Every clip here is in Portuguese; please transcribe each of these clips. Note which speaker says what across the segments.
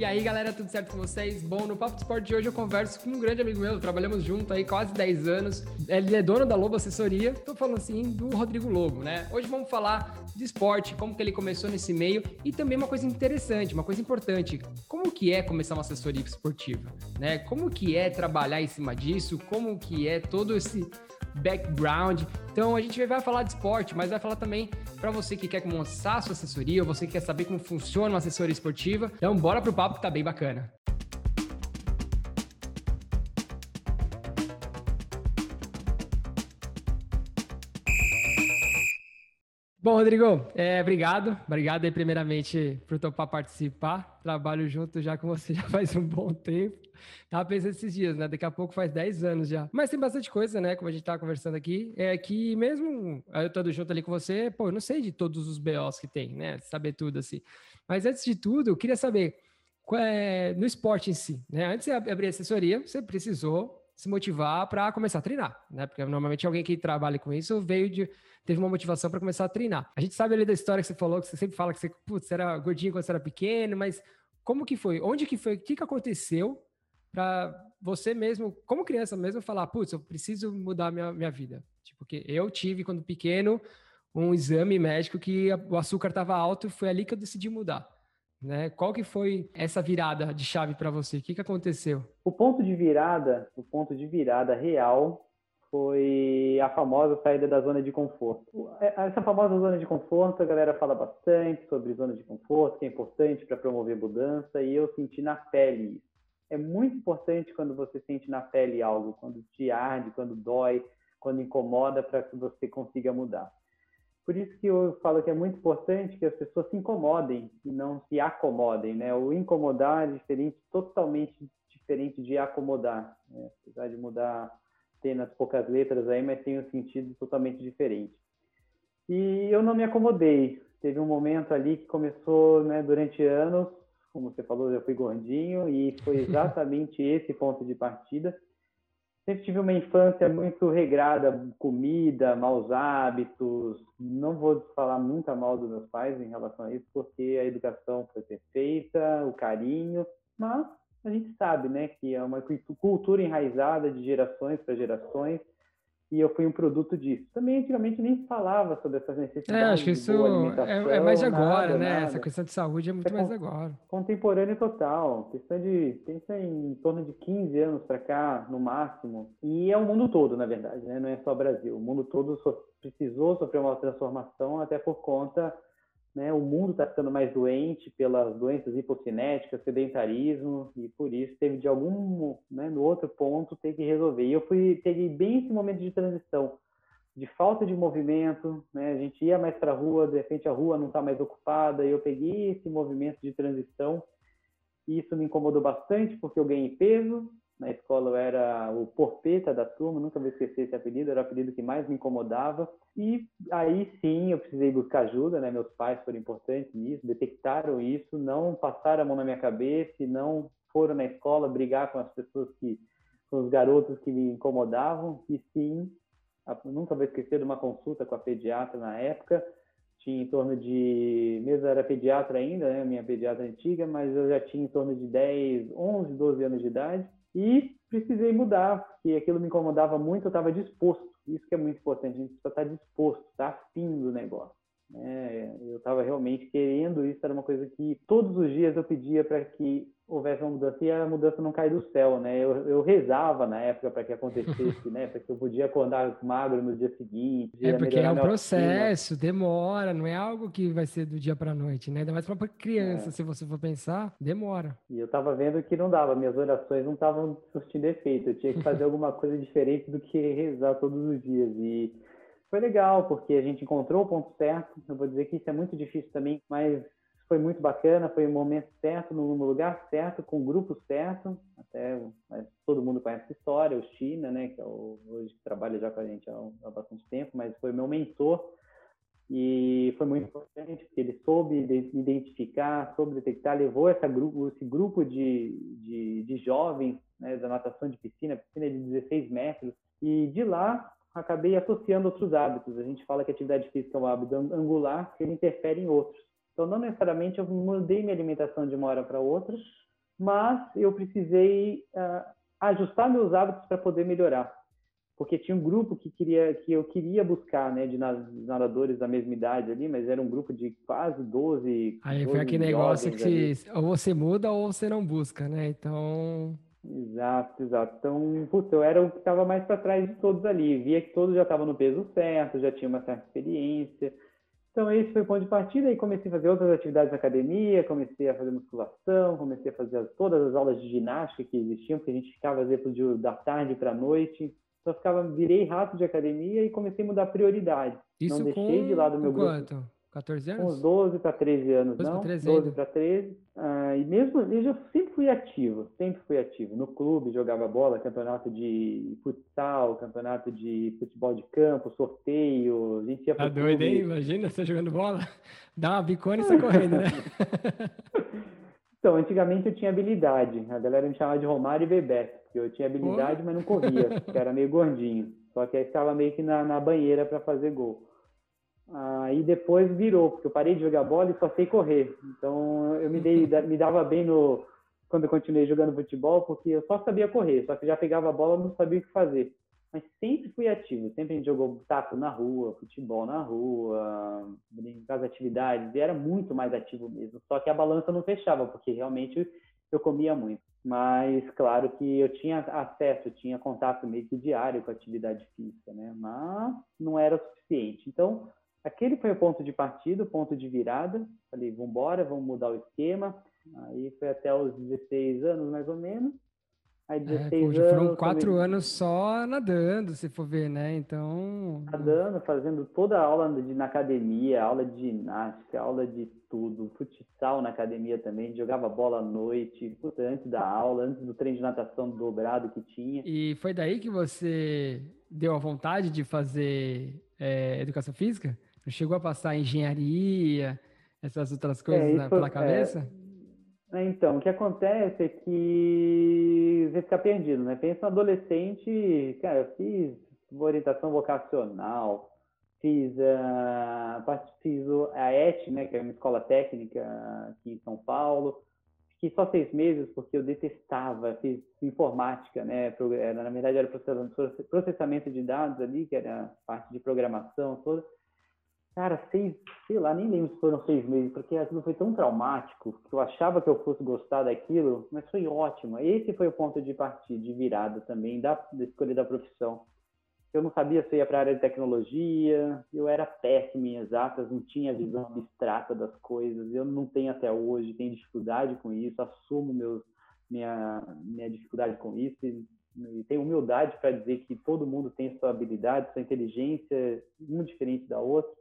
Speaker 1: E aí, galera, tudo certo com vocês? Bom, no Papo de Esporte de hoje eu converso com um grande amigo meu, trabalhamos junto aí quase 10 anos. Ele é dono da Lobo Assessoria, tô falando assim do Rodrigo Lobo, né? Hoje vamos falar de esporte, como que ele começou nesse meio e também uma coisa interessante, uma coisa importante, como que é começar uma assessoria esportiva, né? Como que é trabalhar em cima disso, como que é todo esse background. Então a gente vai falar de esporte, mas vai falar também para você que quer começar a sua assessoria, ou você que quer saber como funciona uma assessoria esportiva. Então bora pro papo que tá bem bacana. Bom, Rodrigo, é, obrigado. Obrigado aí, primeiramente, por topar participar. Trabalho junto já com você já faz um bom tempo. Tava pensando esses dias, né? Daqui a pouco faz 10 anos já. Mas tem bastante coisa, né? Como a gente tava conversando aqui. É que mesmo eu estando junto ali com você, pô, eu não sei de todos os BOs que tem, né? Saber tudo assim. Mas antes de tudo, eu queria saber é, no esporte em si, né? Antes de abrir assessoria, você precisou se motivar para começar a treinar, né? Porque normalmente alguém que trabalha com isso veio de teve uma motivação para começar a treinar. A gente sabe ali da história que você falou, que você sempre fala que você, putz, era gordinho quando você era pequeno, mas como que foi? Onde que foi? O que que aconteceu para você mesmo, como criança mesmo, falar, putz, eu preciso mudar minha, minha vida? Tipo, porque eu tive quando pequeno um exame médico que o açúcar estava alto e foi ali que eu decidi mudar. Né? Qual que foi essa virada de chave para você? O que, que aconteceu?
Speaker 2: O ponto de virada, o ponto de virada real foi a famosa saída da zona de conforto. É, essa famosa zona de conforto, a galera fala bastante sobre zona de conforto, que é importante para promover mudança, e eu senti na pele isso. É muito importante quando você sente na pele algo, quando te arde, quando dói, quando incomoda, para que você consiga mudar. Por isso que eu falo que é muito importante que as pessoas se incomodem e não se acomodem, né? O incomodar é diferente, totalmente diferente de acomodar, né? apesar de mudar apenas poucas letras aí, mas tem um sentido totalmente diferente. E eu não me acomodei. Teve um momento ali que começou, né, durante anos, como você falou, eu fui gordinho e foi exatamente esse ponto de partida sempre tive uma infância muito regrada, comida, maus hábitos. Não vou falar muito mal dos meus pais em relação a isso, porque a educação foi perfeita, o carinho, mas a gente sabe, né, que é uma cultura enraizada de gerações para gerações e eu fui um produto disso. Também antigamente nem falava sobre essas necessidades.
Speaker 1: É, acho que isso é, é, mais agora, nada, né? Nada. Essa questão de saúde é muito é mais agora.
Speaker 2: Contemporâneo total. Questão de pensa em torno de 15 anos para cá, no máximo. E é o mundo todo, na verdade, né? Não é só o Brasil. O mundo todo so precisou sofrer uma transformação até por conta né, o mundo está ficando mais doente pelas doenças hipocinéticas, sedentarismo, e por isso teve de algum, né, no outro ponto, ter que resolver. E eu fui, peguei bem esse momento de transição, de falta de movimento, né, a gente ia mais para a rua, de repente a rua não está mais ocupada, e eu peguei esse movimento de transição, e isso me incomodou bastante, porque eu ganhei peso, na escola eu era o porpeta da turma, nunca vou esquecer esse apelido, era o apelido que mais me incomodava. E aí sim eu precisei buscar ajuda, né? Meus pais foram importantes nisso, detectaram isso, não passaram a mão na minha cabeça e não foram na escola brigar com as pessoas que, com os garotos que me incomodavam. E sim, nunca vou esquecer de uma consulta com a pediatra na época. Tinha em torno de, mesmo era pediatra ainda, né? Minha pediatra antiga, mas eu já tinha em torno de 10, 11, 12 anos de idade e precisei mudar, porque aquilo me incomodava muito, eu estava disposto. Isso que é muito importante, a gente precisa estar disposto, estar afim do negócio. Né? Eu estava realmente querendo isso, era uma coisa que todos os dias eu pedia para que houvesse uma mudança e a mudança não cai do céu, né? Eu, eu rezava na época para que acontecesse, né? Para que eu podia acordar magro no dia seguinte.
Speaker 1: É porque é um processo, demora, não é algo que vai ser do dia para noite, né? Ainda mais para criança, é. se você for pensar, demora.
Speaker 2: E eu estava vendo que não dava, minhas orações não estavam surtindo efeito, eu tinha que fazer alguma coisa diferente do que rezar todos os dias e foi legal, porque a gente encontrou o ponto certo. Eu vou dizer que isso é muito difícil também, mas foi muito bacana, foi o momento certo, no lugar certo, com o grupo certo. Até todo mundo conhece a história, o China, né, que é o, hoje trabalha já com a gente há, há bastante tempo, mas foi meu mentor e foi muito importante porque ele soube identificar, soube detectar, levou essa grupo, esse grupo de, de, de jovens né, da natação de piscina, piscina de 16 metros, e de lá acabei associando outros hábitos. A gente fala que a atividade física é um hábito angular, que ele interfere em outros. Então, não necessariamente eu mudei minha alimentação de uma hora para outra, mas eu precisei uh, ajustar meus hábitos para poder melhorar porque tinha um grupo que queria que eu queria buscar, né, de nadadores da mesma idade ali, mas era um grupo de quase 12
Speaker 1: Aí 12 foi aquele negócio que se, ou você muda ou você não busca, né? Então
Speaker 2: Exato, exato. Então, putz, eu era o que estava mais para trás de todos ali. Via que todos já estavam no peso certo, já tinha uma certa experiência. Então, esse foi o ponto de partida. E comecei a fazer outras atividades na academia, comecei a fazer musculação, comecei a fazer todas as aulas de ginástica que existiam, porque a gente ficava, às vezes, da tarde para a noite. Só ficava, virei rato de academia e comecei a mudar prioridade.
Speaker 1: Isso não deixei de lado meu quanto? Grupo. 14 anos?
Speaker 2: Uns 12 para 13 anos, 12 não? 13 12 para 13. Ah, e mesmo, eu sempre fui ativo, sempre fui ativo. No clube, jogava bola, campeonato de futsal, campeonato de futebol de campo, sorteio. A gente ia
Speaker 1: tá doido, hein? Imagina você jogando bola. Dá uma bicona e sai correndo, né?
Speaker 2: então, antigamente eu tinha habilidade. A galera me chamava de Romário e Bebeto. Eu tinha habilidade, mas não corria, porque era meio gordinho. Só que aí ficava meio que na, na banheira para fazer gol. Aí depois virou, porque eu parei de jogar bola e só sei correr. Então eu me, dei, me dava bem no quando eu continuei jogando futebol, porque eu só sabia correr, só que já pegava a bola não sabia o que fazer. Mas sempre fui ativo, sempre a gente jogou taco na rua, futebol na rua, nas atividades, e era muito mais ativo mesmo. Só que a balança não fechava, porque realmente eu comia muito. Mas, claro que eu tinha acesso, eu tinha contato meio que diário com a atividade física, né? Mas não era o suficiente. Então, aquele foi o ponto de partida, o ponto de virada. Falei, vamos embora, vamos mudar o esquema. Aí foi até os 16 anos, mais ou menos.
Speaker 1: Aí 16 é, poxa, foram quatro também... anos só nadando, se for ver, né? Então.
Speaker 2: Nadando, fazendo toda a aula de, na academia, aula de ginástica, aula de tudo, futsal na academia também, jogava bola à noite, puta, antes da aula, antes do treino de natação dobrado que tinha.
Speaker 1: E foi daí que você deu a vontade de fazer é, educação física? Chegou a passar engenharia, essas outras coisas é, pela é, cabeça?
Speaker 2: É, então, o que acontece é que você fica perdido, né? Pensa no adolescente, cara, eu fiz orientação vocacional, fiz, uh, fiz a ET, né, que é uma escola técnica aqui em São Paulo, fiquei só seis meses porque eu detestava, fiz informática, né, na verdade era processamento de dados ali, que era parte de programação toda, Cara, seis, sei lá, nem lembro se foram seis meses, porque aquilo foi tão traumático que eu achava que eu fosse gostar daquilo, mas foi ótimo. Esse foi o ponto de partida, de virada também, da, da escolha da profissão. Eu não sabia se ia para a área de tecnologia, eu era péssimo em exatas, não tinha visão abstrata das coisas, eu não tenho até hoje, tenho dificuldade com isso, assumo meus, minha, minha dificuldade com isso e, e tenho humildade para dizer que todo mundo tem sua habilidade, sua inteligência, uma diferente da outra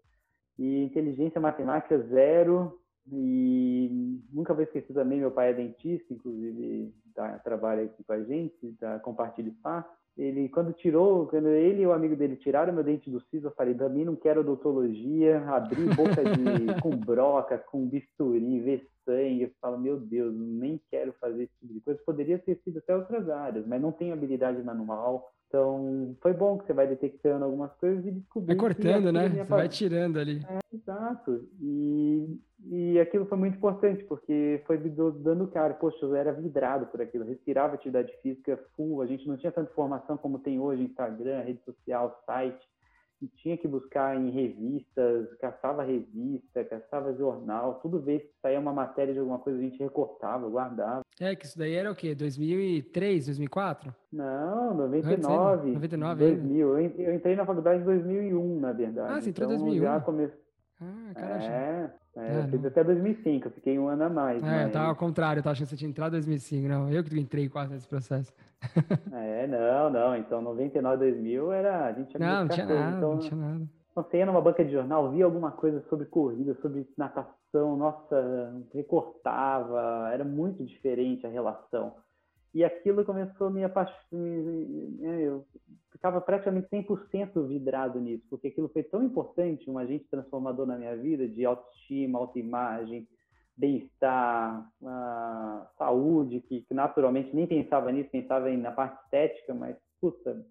Speaker 2: e inteligência matemática zero. E nunca vou esquecer também, meu pai é dentista, inclusive tá, trabalha aqui com a gente, tá, compartilha espaço. Ele, quando tirou, quando ele e o amigo dele tiraram meu dente do siso, eu falei, para mim não quero odontologia, abrir boca de, com broca, com bisturi, ver sangue. Eu falo, meu Deus, nem quero fazer esse tipo de coisa. Poderia ter sido até outras áreas, mas não tenho habilidade manual. Então, foi bom que você vai detectando algumas coisas e descobrindo.
Speaker 1: Vai cortando, né? Você vai tirando ali.
Speaker 2: É, exato. E, e aquilo foi muito importante, porque foi dando cara. Poxa, eu era vidrado por aquilo. respirava atividade física full. A gente não tinha tanta informação como tem hoje: Instagram, rede social, site e tinha que buscar em revistas, caçava revista, caçava jornal, tudo vez que saía uma matéria de alguma coisa a gente recortava, guardava.
Speaker 1: É, que isso daí era o quê? 2003, 2004?
Speaker 2: Não, 99. 99, 2000. Eu entrei na faculdade em 2001, na verdade.
Speaker 1: Ah, você entrou em então, 2001? Já. Ah,
Speaker 2: caralho. É, é, eu fiz até 2005, eu fiquei um ano a mais.
Speaker 1: É, mas... eu tava ao contrário, eu tava achando que você tinha entrado em 2005, não, eu que entrei quase nesse processo.
Speaker 2: é, não, não, então 99, 2000 era, a gente
Speaker 1: tinha Não, não tinha nada, então, não tinha nada.
Speaker 2: Você ia numa banca de jornal, via alguma coisa sobre corrida, sobre natação, nossa, recortava, era muito diferente a relação. E aquilo começou a me apaixonar, eu ficava praticamente 100% vidrado nisso, porque aquilo foi tão importante, um agente transformador na minha vida, de autoestima, autoimagem, bem-estar, saúde, que, naturalmente nem pensava nisso, pensava na parte estética, mas, puta,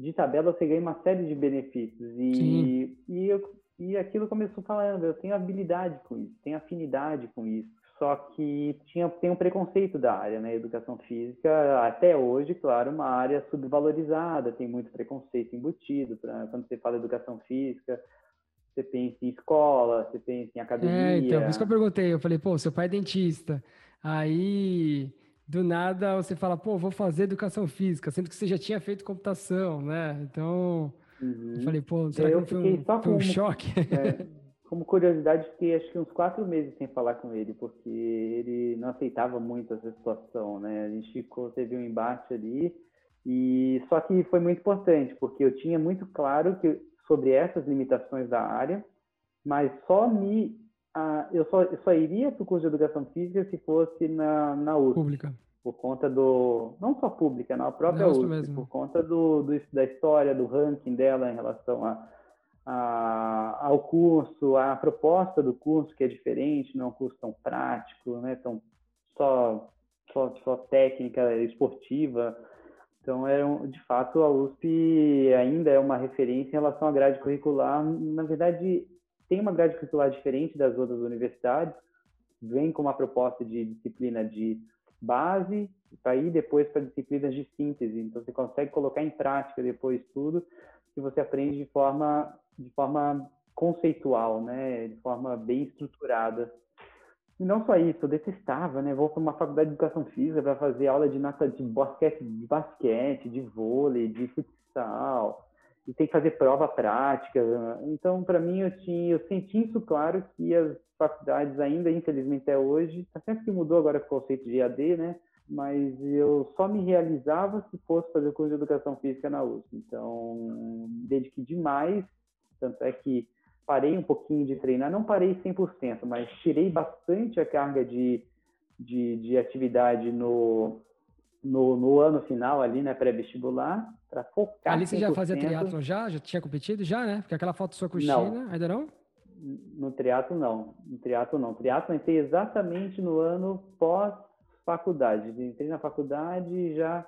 Speaker 2: de tabela você ganha uma série de benefícios. E, e, eu, e aquilo começou falando, eu tenho habilidade com isso, tenho afinidade com isso só que tinha, tem um preconceito da área, né? Educação física, até hoje, claro, uma área subvalorizada, tem muito preconceito embutido. Pra, quando você fala educação física, você pensa em escola, você pensa em academia. É,
Speaker 1: então, por isso que eu perguntei, eu falei, pô, seu pai é dentista, aí do nada você fala, pô, vou fazer educação física, sendo que você já tinha feito computação, né? Então, uhum. eu falei, pô, será eu que foi um, foi um choque?
Speaker 2: É, como curiosidade, fiquei acho que uns quatro meses sem falar com ele, porque ele não aceitava muito essa situação, né? A gente ficou, teve um embate ali, e só que foi muito importante, porque eu tinha muito claro que sobre essas limitações da área, mas só me ah, eu, só, eu só iria para o curso de educação física se fosse na, na USP.
Speaker 1: Pública.
Speaker 2: Por conta do. Não só pública, na própria USP, mesmo. por conta do, do, da história, do ranking dela em relação a, a, ao curso, a proposta do curso, que é diferente, não é um curso tão prático, né, tão só, só, só técnica esportiva. Então, é um, de fato, a USP ainda é uma referência em relação à grade curricular. Na verdade, tem uma grade curricular diferente das outras universidades, vem com uma proposta de disciplina de base, para ir depois para disciplinas de síntese. Então, você consegue colocar em prática depois tudo que você aprende de forma, de forma conceitual, né? de forma bem estruturada. E não só isso, eu detestava, né? Vou para uma faculdade de educação física para fazer aula de nata de basquete, de basquete, de vôlei, de futsal e tem que fazer prova prática. Então, para mim, eu, tinha, eu senti isso claro que as faculdades ainda, infelizmente, até hoje, tá sempre que mudou agora com o conceito de EAD, né? Mas eu só me realizava se fosse fazer o curso de Educação Física na USP. Então, dediquei demais, tanto é que parei um pouquinho de treinar, não parei 100%, mas tirei bastante a carga de, de, de atividade no, no, no ano final ali, né, pré-vestibular, para focar.
Speaker 1: Ali você 100%. já fazia triatlo já? Já tinha competido já, né? Porque aquela foto sua com China, ainda não?
Speaker 2: No triatlo não. No triatlo não. Triatlo entrei exatamente no ano pós faculdade. Entrei na faculdade e já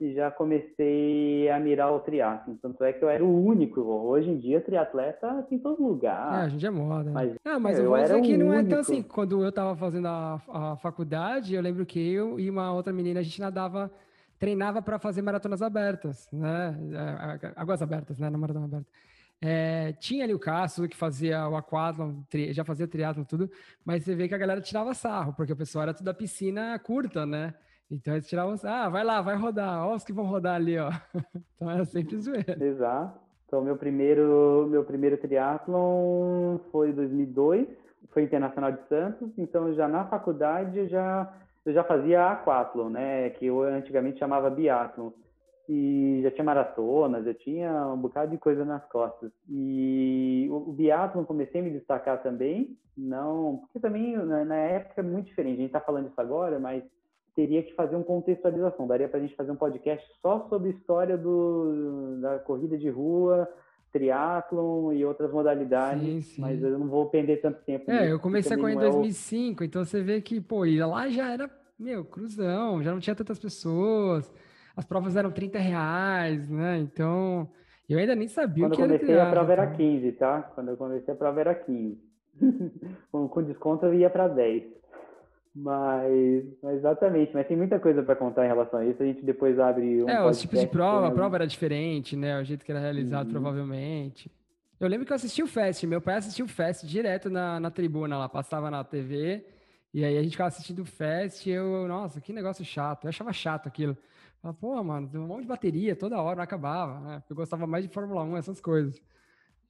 Speaker 2: e já comecei a mirar o triatlo. Tanto é que eu era o único. Hoje em dia, triatleta tem em todo lugar.
Speaker 1: É, a gente é moda. Né? Mas, ah, mas eu, eu vou dizer que não é tão assim. Quando eu estava fazendo a, a faculdade, eu lembro que eu e uma outra menina, a gente nadava, treinava para fazer maratonas abertas, né? É, águas abertas, né? Na maratona aberta. É, tinha ali o Cássio que fazia o aquatlon, já fazia triatlon tudo, mas você vê que a galera tirava sarro, porque o pessoal era tudo da piscina curta, né? Então eles tiravam, ah, vai lá, vai rodar, ó os que vão rodar ali, ó. Então era sempre zoeira.
Speaker 2: Exato. Então meu primeiro, meu primeiro triatlon foi em 2002, foi Internacional de Santos, então já na faculdade eu já, eu já fazia aquatlon, né, que eu antigamente chamava biatlon. E já tinha maratonas, já tinha um bocado de coisa nas costas. E o, o biatlon comecei a me destacar também, não, porque também na, na época é muito diferente. A gente está falando isso agora, mas teria que fazer uma contextualização. Daria para a gente fazer um podcast só sobre história do, da corrida de rua, triatlon e outras modalidades, sim, sim. mas eu não vou perder tanto tempo.
Speaker 1: É, eu comecei a correr em 2005, é o... então você vê que, pô, ir lá já era, meu, cruzão, já não tinha tantas pessoas, as provas eram 30 reais, né? Então, eu ainda nem sabia
Speaker 2: Quando
Speaker 1: o que
Speaker 2: era
Speaker 1: Quando eu comecei
Speaker 2: a prova era 15, tá? Quando eu comecei a prova era 15. com, com desconto eu ia para 10. Mas, mas, exatamente, mas tem muita coisa para contar em relação a isso. A gente depois abre um.
Speaker 1: É, os tipos de prova, a prova era diferente, né? O jeito que era realizado, uhum. provavelmente. Eu lembro que eu assisti o Fest, meu pai assistiu o Fest direto na, na tribuna lá, passava na TV, e aí a gente ficava assistindo o Fest e eu, nossa, que negócio chato. Eu achava chato aquilo. Falava, pô, mano, tem um monte de bateria toda hora, não acabava, né? Eu gostava mais de Fórmula 1, essas coisas.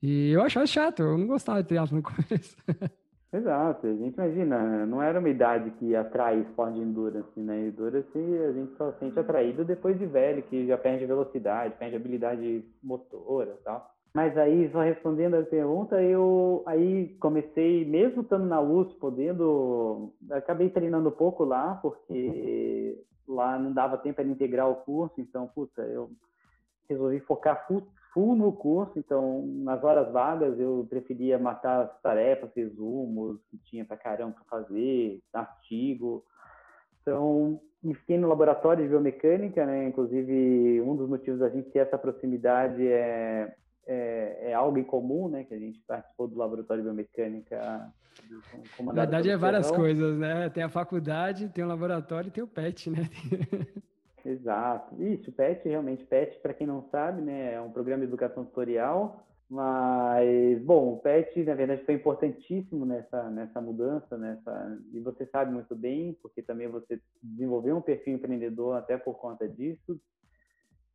Speaker 1: E eu achava chato, eu não gostava de triatlo no começo.
Speaker 2: Exato, a gente imagina, não era uma idade que atrai esporte de endurance, né? Endurance a gente só sente atraído depois de velho, que já perde velocidade, perde habilidade motora e tal. Mas aí, só respondendo a pergunta, eu aí comecei, mesmo estando na USP, podendo, acabei treinando pouco lá, porque lá não dava tempo para integrar o curso, então, puta, eu resolvi focar full, full no curso, então nas horas vagas eu preferia matar as tarefas, resumos que tinha para caramba para fazer, artigo. Então, fiquei no laboratório de biomecânica, né? Inclusive, um dos motivos da gente ter essa proximidade é, é, é, algo em comum, né? Que a gente participou do laboratório de biomecânica.
Speaker 1: Na verdade é várias coisas, né? Tem a faculdade, tem o laboratório e tem o PET, né?
Speaker 2: Exato. Isso, o PET, realmente, PET, para quem não sabe, né, é um programa de educação tutorial, mas, bom, o PET, na verdade, foi importantíssimo nessa, nessa mudança, nessa, e você sabe muito bem, porque também você desenvolveu um perfil empreendedor até por conta disso,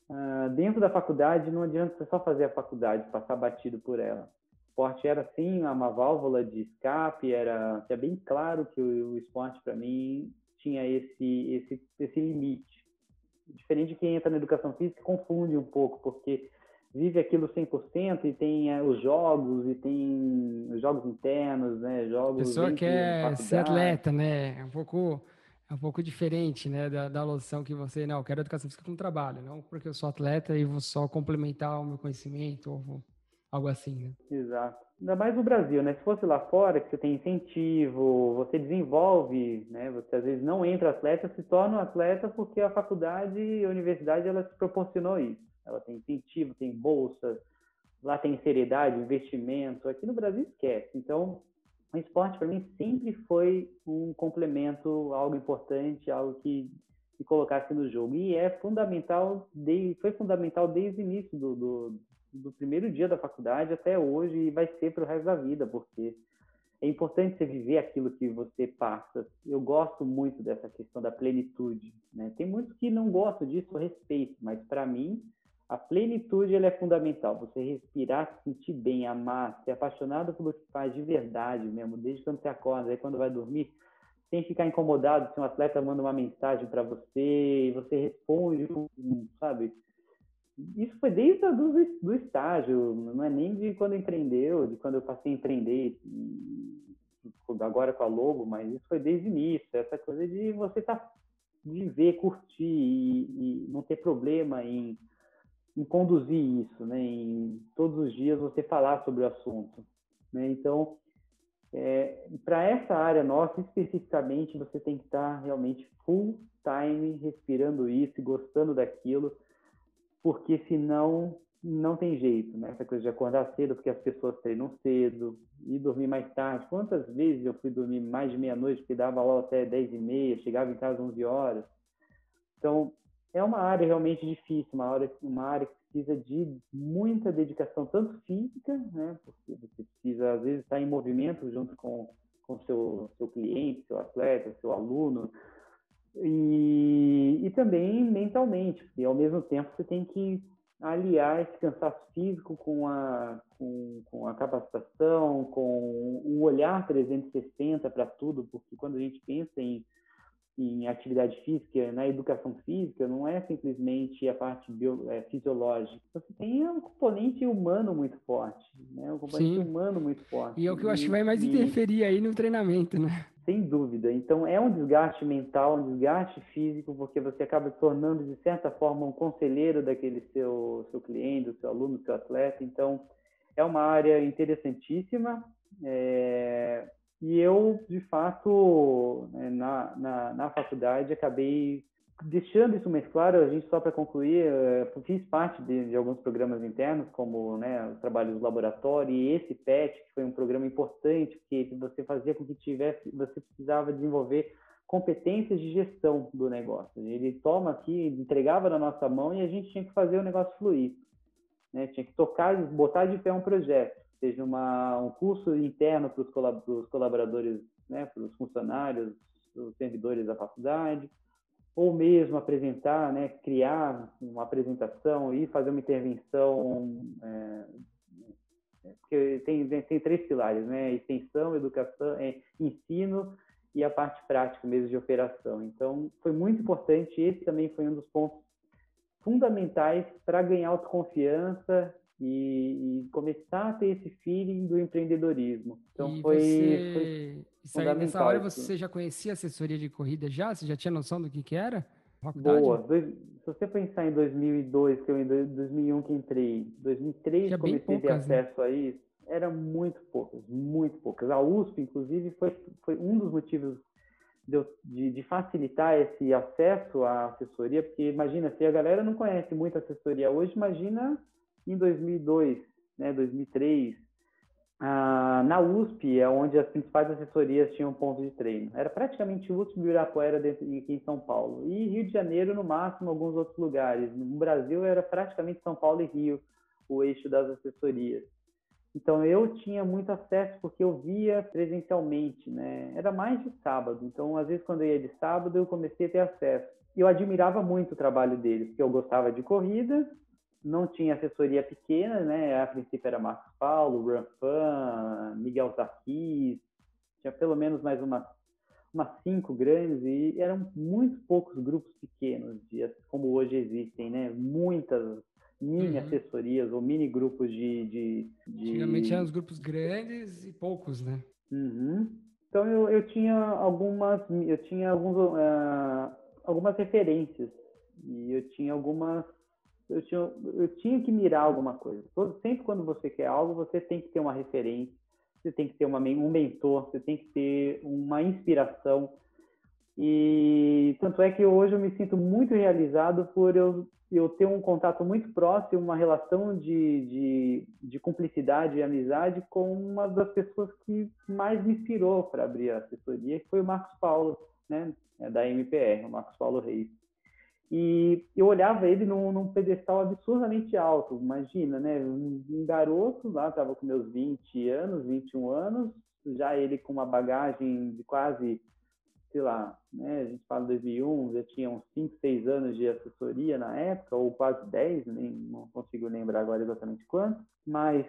Speaker 2: Uh, dentro da faculdade, não adianta você só fazer a faculdade, passar batido por ela. O esporte era, sim, uma válvula de escape, era, era bem claro que o, o esporte, para mim, tinha esse, esse, esse limite. Diferente de quem entra na educação física, confunde um pouco, porque vive aquilo 100% e tem é, os jogos, e tem os jogos internos, né? Jogos
Speaker 1: pessoa quer ser atleta, né? É um pouco é um pouco diferente, né, da, da noção que você, não, eu quero educação física como trabalho, não porque eu sou atleta e vou só complementar o meu conhecimento ou algo assim, né?
Speaker 2: Exato. Ainda mais no Brasil, né? Se fosse lá fora, que você tem incentivo, você desenvolve, né? Você às vezes não entra atleta, se torna um atleta porque a faculdade a universidade, ela te proporcionou isso. Ela tem incentivo, tem bolsa, lá tem seriedade, investimento. Aqui no Brasil esquece. Então, o esporte para mim sempre foi um complemento, algo importante, algo que me colocasse no jogo. E é fundamental, foi fundamental desde o início do, do, do, primeiro dia da faculdade até hoje e vai ser para o resto da vida, porque é importante você viver aquilo que você passa. Eu gosto muito dessa questão da plenitude. Né? Tem muitos que não gostam disso, eu respeito, mas para mim a plenitude ela é fundamental. Você respirar, se sentir bem, amar, ser apaixonado pelo que faz de verdade mesmo, desde quando você acorda, aí quando vai dormir, sem ficar incomodado se um atleta manda uma mensagem para você e você responde, sabe? Isso foi desde do, do estágio, não é nem de quando empreendeu, de quando eu passei a empreender, agora com a Lobo, mas isso foi desde o início, essa coisa de você tá, viver, curtir e, e não ter problema em em conduzir isso, né? Em todos os dias você falar sobre o assunto, né? Então, é, para essa área nossa especificamente, você tem que estar realmente full time respirando isso e gostando daquilo, porque senão não tem jeito, né? Essa coisa de acordar cedo porque as pessoas treinam cedo e dormir mais tarde. Quantas vezes eu fui dormir mais de meia-noite, porque dava aula até 10 e meia, chegava em casa 11 horas. Então, é uma área realmente difícil, uma área, uma área que precisa de muita dedicação, tanto física, né, porque você precisa, às vezes, estar em movimento junto com o seu, seu cliente, seu atleta, seu aluno, e, e também mentalmente, porque ao mesmo tempo você tem que aliar esse cansaço físico com a, com, com a capacitação, com um olhar 360 para tudo, porque quando a gente pensa em em atividade física, na educação física, não é simplesmente a parte bio, é, fisiológica. Você tem um componente humano muito forte, né? Um componente Sim. humano muito forte.
Speaker 1: E é o que eu acho que vai mais interferir aí no treinamento, né?
Speaker 2: Sem dúvida. Então, é um desgaste mental, um desgaste físico, porque você acaba se tornando, de certa forma, um conselheiro daquele seu, seu cliente, do seu aluno, do seu atleta. Então, é uma área interessantíssima. É, e eu, de fato, né, na, na, na faculdade, acabei deixando isso mais claro, a gente só para concluir, eh, fiz parte de, de, alguns programas internos, como né, os trabalhos do laboratório e esse PET, que foi um programa importante, porque você fazia com que tivesse, você precisava desenvolver competências de gestão do negócio. Ele toma aqui, entregava na nossa mão e a gente tinha que fazer o negócio fluir. Né? Tinha que tocar, botar de pé um projeto seja uma, um curso interno para os colaboradores, né, para os funcionários, os servidores da faculdade, ou mesmo apresentar, né, criar uma apresentação e fazer uma intervenção, é, porque tem, tem três pilares, né, extensão, educação, é, ensino e a parte prática mesmo de operação. Então, foi muito importante, esse também foi um dos pontos fundamentais para ganhar autoconfiança e, e, começar a ter esse feeling do empreendedorismo. Então
Speaker 1: e
Speaker 2: foi,
Speaker 1: você... foi aí, nessa hora você já conhecia assessoria de corrida já? Você já tinha noção do que que era?
Speaker 2: Faculdade? Boa. Dois, se você pensar em 2002, que eu em 2001 que entrei, 2003 já comecei a ter né? acesso né? a isso, era muito poucas, muito poucas. A USP, inclusive, foi, foi um dos motivos de, de, de, facilitar esse acesso à assessoria, porque imagina, se a galera não conhece muito assessoria hoje, imagina em 2002, né, 2003, ah, na USP é onde as principais assessorias tinham pontos de treino. Era praticamente USP e Ibirapuera dentro, aqui em São Paulo. E Rio de Janeiro, no máximo, alguns outros lugares. No Brasil era praticamente São Paulo e Rio, o eixo das assessorias. Então eu tinha muito acesso porque eu via presencialmente, né? Era mais de sábado. Então, às vezes, quando eu ia de sábado, eu comecei a ter acesso. Eu admirava muito o trabalho deles, porque eu gostava de corrida, não tinha assessoria pequena, né? A princípio era Marcos Paulo, Ranfan, Miguel Zarquis, tinha pelo menos mais umas, umas cinco grandes e eram muito poucos grupos pequenos, como hoje existem, né? Muitas mini uhum. assessorias ou mini grupos de, de,
Speaker 1: de... Antigamente eram os grupos grandes e poucos, né?
Speaker 2: Uhum. Então eu, eu tinha algumas eu tinha alguns, uh, algumas referências e eu tinha algumas eu tinha, eu tinha que mirar alguma coisa. Todo, sempre quando você quer algo, você tem que ter uma referência, você tem que ter uma, um mentor, você tem que ter uma inspiração. E tanto é que hoje eu me sinto muito realizado por eu, eu ter um contato muito próximo, uma relação de, de, de cumplicidade e amizade com uma das pessoas que mais me inspirou para abrir a assessoria, que foi o Marcos Paulo, né, da MPR, o Marcos Paulo Reis. E eu olhava ele num, num pedestal absurdamente alto. Imagina, né? Um, um garoto lá, estava com meus 20 anos, 21 anos, já ele com uma bagagem de quase, sei lá, né? A gente fala 2001, já tinha uns 5, 6 anos de assessoria na época, ou quase 10, nem, não consigo lembrar agora exatamente quanto, mas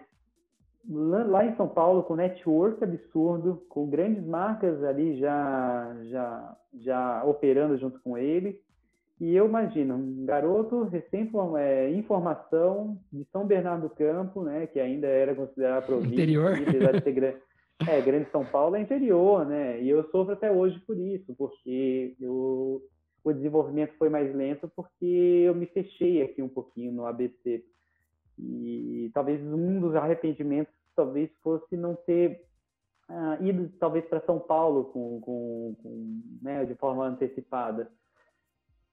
Speaker 2: lá em São Paulo com network absurdo, com grandes marcas ali já já já operando junto com ele e eu imagino, um garoto recém é, em formação de São Bernardo do Campo, né, que ainda era considerado província,
Speaker 1: interior.
Speaker 2: apesar de ser grande, é, grande São Paulo é interior, né? E eu sofro até hoje por isso, porque eu, o desenvolvimento foi mais lento porque eu me fechei aqui um pouquinho no ABC. E talvez um dos arrependimentos talvez fosse não ter uh, ido talvez para São Paulo com, com, com né, de forma antecipada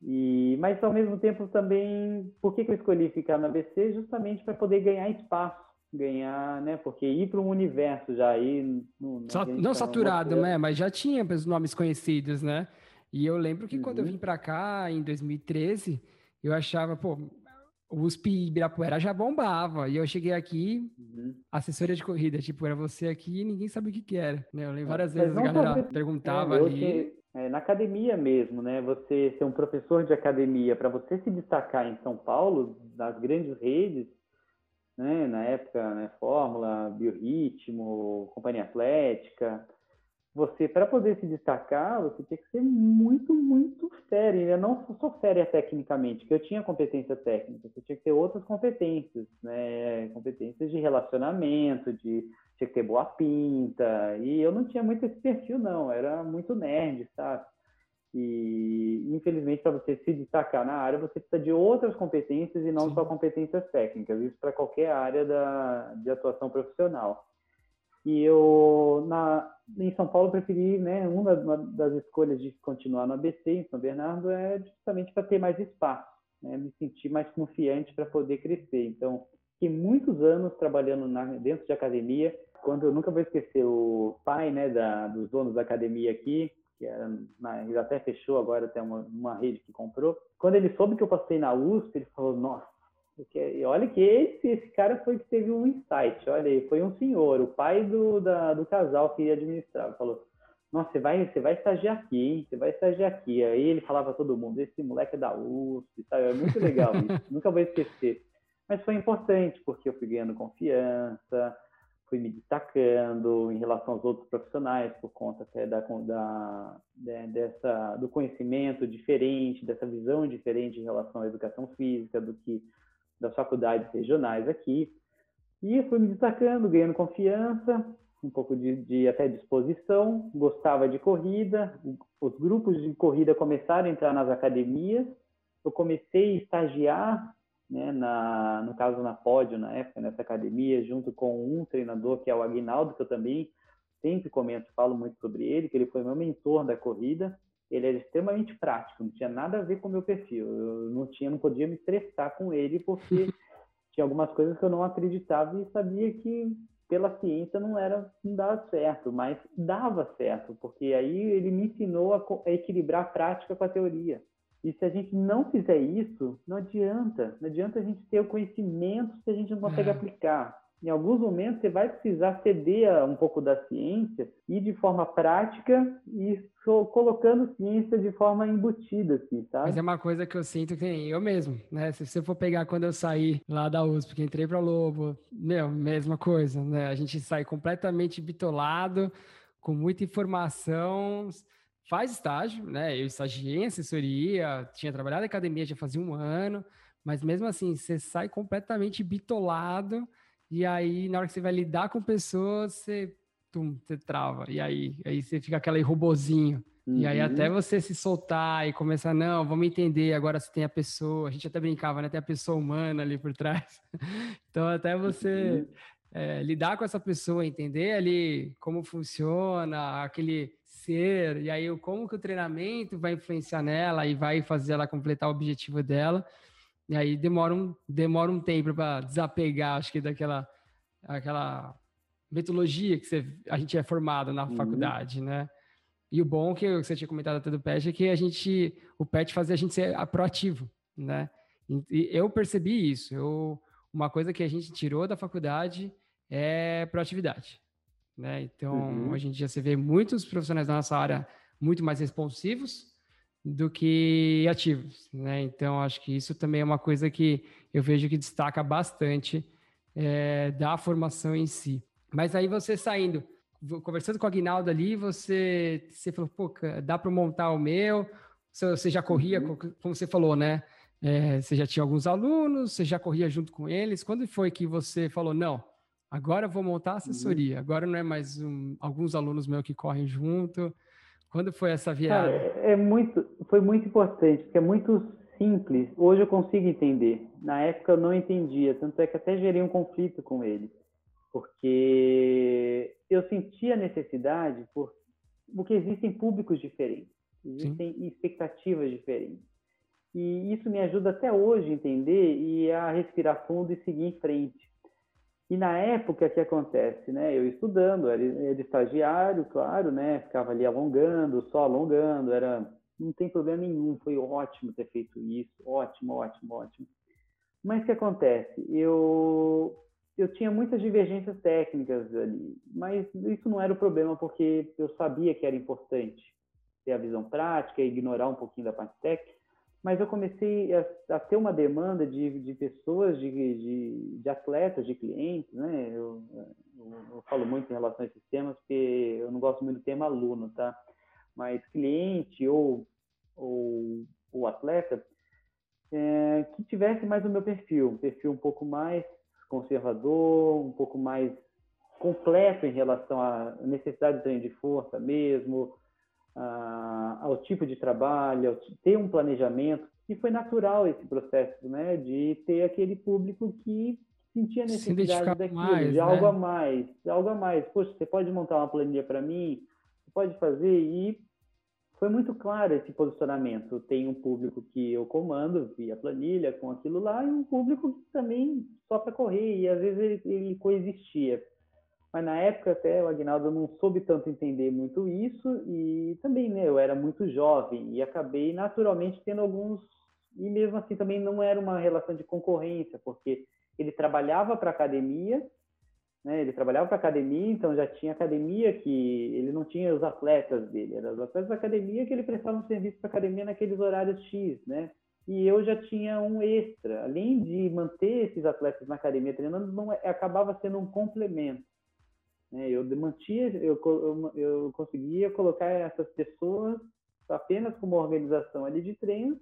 Speaker 2: e, mas ao mesmo tempo também, por que, que eu escolhi ficar na ABC? Justamente para poder ganhar espaço, ganhar, né? Porque ir para um universo já aí.
Speaker 1: No, não saturado, né? Mas já tinha os nomes conhecidos, né? E eu lembro que uhum. quando eu uhum. vim para cá em 2013, eu achava, pô, o USP Ibirapuera já bombava. E eu cheguei aqui, uhum. assessoria de corrida, tipo, era você aqui e ninguém sabia o que, que era. Né? Eu lembro várias vezes a galera perguntava é, ali
Speaker 2: é, na academia mesmo, né? Você ser um professor de academia, para você se destacar em São Paulo, das grandes redes, né? Na época, né? Fórmula, Biorritmo, Companhia Atlética, você, para poder se destacar, você tinha que ser muito, muito sério, não só séria tecnicamente, que eu tinha competência técnica, você tinha que ter outras competências, né? Competências de relacionamento, de tinha que ter boa pinta, e eu não tinha muito esse perfil, não, era muito nerd, sabe? E, infelizmente, para você se destacar na área, você precisa de outras competências e não Sim. só competências técnicas, isso para qualquer área da, de atuação profissional. E eu, na, em São Paulo, preferi, né, uma das escolhas de continuar no ABC, em São Bernardo, é justamente para ter mais espaço, né, me sentir mais confiante para poder crescer. Então, fiquei muitos anos trabalhando na, dentro de academia. Quando eu nunca vou esquecer o pai, né, da, dos donos da academia aqui, que era, na, ele até fechou agora tem uma, uma rede que comprou. Quando ele soube que eu passei na USP, ele falou: Nossa, e olha que esse, esse cara foi que teve um insight. Olha aí, foi um senhor, o pai do, da, do casal que ia administrar. Falou: Nossa, você vai, você vai estagiar aqui, hein? Você vai estagiar aqui. Aí ele falava todo mundo: Esse moleque é da USP, sabe? É muito legal isso. Nunca vou esquecer. Mas foi importante, porque eu fui ganhando confiança, fui me destacando em relação aos outros profissionais, por conta até da, da, né, dessa, do conhecimento diferente, dessa visão diferente em relação à educação física, do que das faculdades regionais aqui. E fui me destacando, ganhando confiança, um pouco de, de, até disposição, gostava de corrida, os grupos de corrida começaram a entrar nas academias, eu comecei a estagiar né, na, no caso na Pódio, na época, nessa academia, junto com um treinador que é o Aguinaldo, que eu também sempre comento, falo muito sobre ele, que ele foi meu mentor da corrida. Ele era extremamente prático, não tinha nada a ver com o meu perfil. Eu não tinha, não podia me estressar com ele porque tinha algumas coisas que eu não acreditava e sabia que pela ciência não era não dava certo, mas dava certo, porque aí ele me ensinou a, a equilibrar a prática com a teoria. E se a gente não fizer isso, não adianta. Não adianta a gente ter o conhecimento se a gente não consegue é. aplicar. Em alguns momentos você vai precisar ceder um pouco da ciência e de forma prática e colocando ciência de forma embutida, assim, sabe?
Speaker 1: Mas é uma coisa que eu sinto que eu mesmo, né? Se você for pegar quando eu saí lá da USP, porque entrei para Lobo, meu, mesma coisa, né? A gente sai completamente bitolado, com muita informação, faz estágio, né? Eu estagiei em assessoria, tinha trabalhado em academia já fazia um ano, mas mesmo assim, você sai completamente bitolado, e aí, na hora que você vai lidar com pessoas, você tum, você trava. E aí, aí você fica aquele robozinho. Uhum. E aí uhum. até você se soltar e começar, não, vamos entender, agora você tem a pessoa, a gente até brincava, né? Tem a pessoa humana ali por trás. então até você uhum. é, lidar com essa pessoa, entender ali como funciona, aquele ser, e aí como que o treinamento vai influenciar nela e vai fazer ela completar o objetivo dela. E aí demora um, demora um tempo para desapegar, acho que daquela aquela metodologia que você, a gente é formado na uhum. faculdade, né? E o bom que você tinha comentado até do PET é que a gente, o PET fazia a gente ser proativo, né? E eu percebi isso. Eu, uma coisa que a gente tirou da faculdade é proatividade, né? Então, uhum. hoje em dia você vê muitos profissionais da nossa área muito mais responsivos do que ativos, né? Então, acho que isso também é uma coisa que eu vejo que destaca bastante é, da formação em si. Mas aí você saindo, conversando com a Aguinaldo ali, você, você falou, pô, dá para montar o meu? Você já corria, uhum. como você falou, né? É, você já tinha alguns alunos, você já corria junto com eles. Quando foi que você falou, não, agora eu vou montar a assessoria, uhum. agora não é mais um, alguns alunos meus que correm junto? Quando foi essa viagem?
Speaker 2: é, é muito, foi muito importante, porque é muito simples. Hoje eu consigo entender. Na época eu não entendia, tanto é que até gerei um conflito com ele porque eu senti a necessidade por, porque existem públicos diferentes, existem Sim. expectativas diferentes. E isso me ajuda até hoje a entender e a respirar fundo e seguir em frente. E na época que acontece, né? Eu estudando, era, era estagiário, claro, né? Ficava ali alongando, só alongando, era não tem problema nenhum, foi ótimo ter feito isso, ótimo, ótimo, ótimo. Mas o que acontece? Eu eu tinha muitas divergências técnicas ali, mas isso não era o problema porque eu sabia que era importante ter a visão prática ignorar um pouquinho da parte técnica, mas eu comecei a, a ter uma demanda de, de pessoas, de, de, de, atletas, de clientes, né? Eu, eu, eu, falo muito em relação a esses temas porque eu não gosto muito do tema aluno, tá? Mas cliente ou, ou, ou atleta é, que tivesse mais o meu perfil, um perfil um pouco mais conservador, um pouco mais completo em relação à necessidade de treino de força mesmo, ao tipo de trabalho, ter um planejamento. E foi natural esse processo, né, de ter aquele público que sentia necessidade Se daquilo, mais, de né? algo a mais, de algo a mais. Poxa, você pode montar uma planilha para mim? Você pode fazer? E foi muito claro esse posicionamento. Tem um público que eu comando via planilha com aquilo lá e um público que também só para correr e às vezes ele, ele, coexistia. Mas na época até o Agnaldo não soube tanto entender muito isso e também né, eu era muito jovem e acabei naturalmente tendo alguns e mesmo assim também não era uma relação de concorrência porque ele trabalhava para academia né? Ele trabalhava para academia, então já tinha academia que ele não tinha os atletas dele, eram os atletas da academia que ele prestava um serviço para academia naqueles horários X, né? E eu já tinha um extra, além de manter esses atletas na academia treinando, não é, acabava sendo um complemento. Né? Eu mantia, eu, eu, eu conseguia colocar essas pessoas apenas como organização ali de treino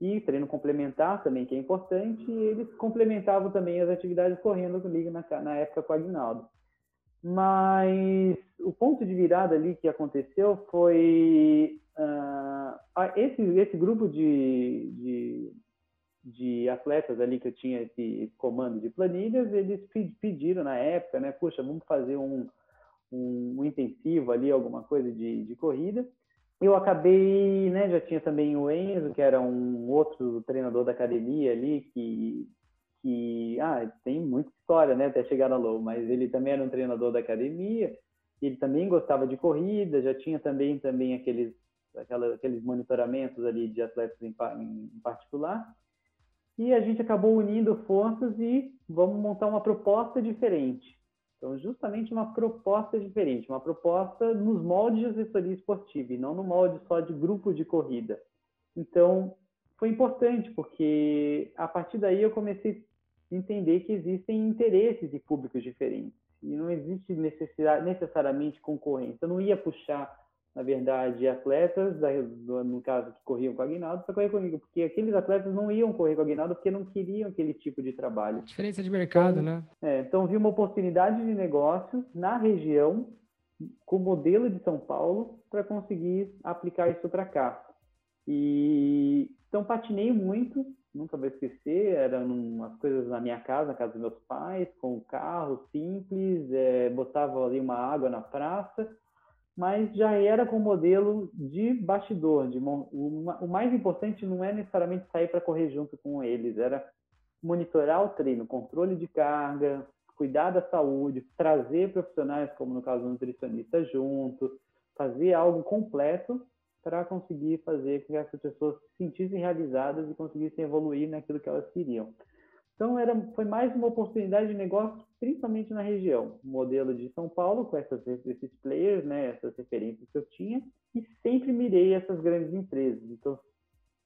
Speaker 2: e treino complementar também, que é importante, e eles complementavam também as atividades correndo comigo na, na época com o Agnaldo. Mas o ponto de virada ali que aconteceu foi uh, esse, esse grupo de, de, de, atletas ali que eu tinha esse comando de planilhas, eles pediram na época, né, puxa, vamos fazer um, um, um intensivo ali, alguma coisa de, de corrida eu acabei, né, já tinha também o Enzo, que era um outro treinador da academia ali, que, que ah, tem muita história, né, até chegar na Low, mas ele também era um treinador da academia, ele também gostava de corrida, já tinha também também aqueles aquela, aqueles monitoramentos ali de atletas em, em particular. E a gente acabou unindo forças e vamos montar uma proposta diferente. Então, justamente uma proposta diferente, uma proposta nos moldes de assessoria esportiva e não no molde só de grupo de corrida. Então, foi importante, porque a partir daí eu comecei a entender que existem interesses de públicos diferentes. E não existe necessariamente concorrência. Eu não ia puxar na verdade, atletas, no caso, que corriam com a Aguinaldo, para correr comigo, porque aqueles atletas não iam correr com a Aguinaldo porque não queriam aquele tipo de trabalho.
Speaker 1: Diferença de mercado,
Speaker 2: então,
Speaker 1: né?
Speaker 2: É, então, vi uma oportunidade de negócio na região, com o modelo de São Paulo, para conseguir aplicar isso para cá. E então, patinei muito, nunca vou esquecer, eram umas coisas na minha casa, na casa dos meus pais, com um carro simples, é, botava ali uma água na praça, mas já era com modelo de bastidor. De, o, o mais importante não é necessariamente sair para correr junto com eles, era monitorar o treino, controle de carga, cuidar da saúde, trazer profissionais, como no caso do nutricionista, junto, fazer algo completo para conseguir fazer com que essas pessoas se sentissem realizadas e conseguissem evoluir naquilo que elas queriam. Então, era, foi mais uma oportunidade de negócio, principalmente na região. modelo de São Paulo, com essas, esses players, né, essas referências que eu tinha, e sempre mirei essas grandes empresas. Então,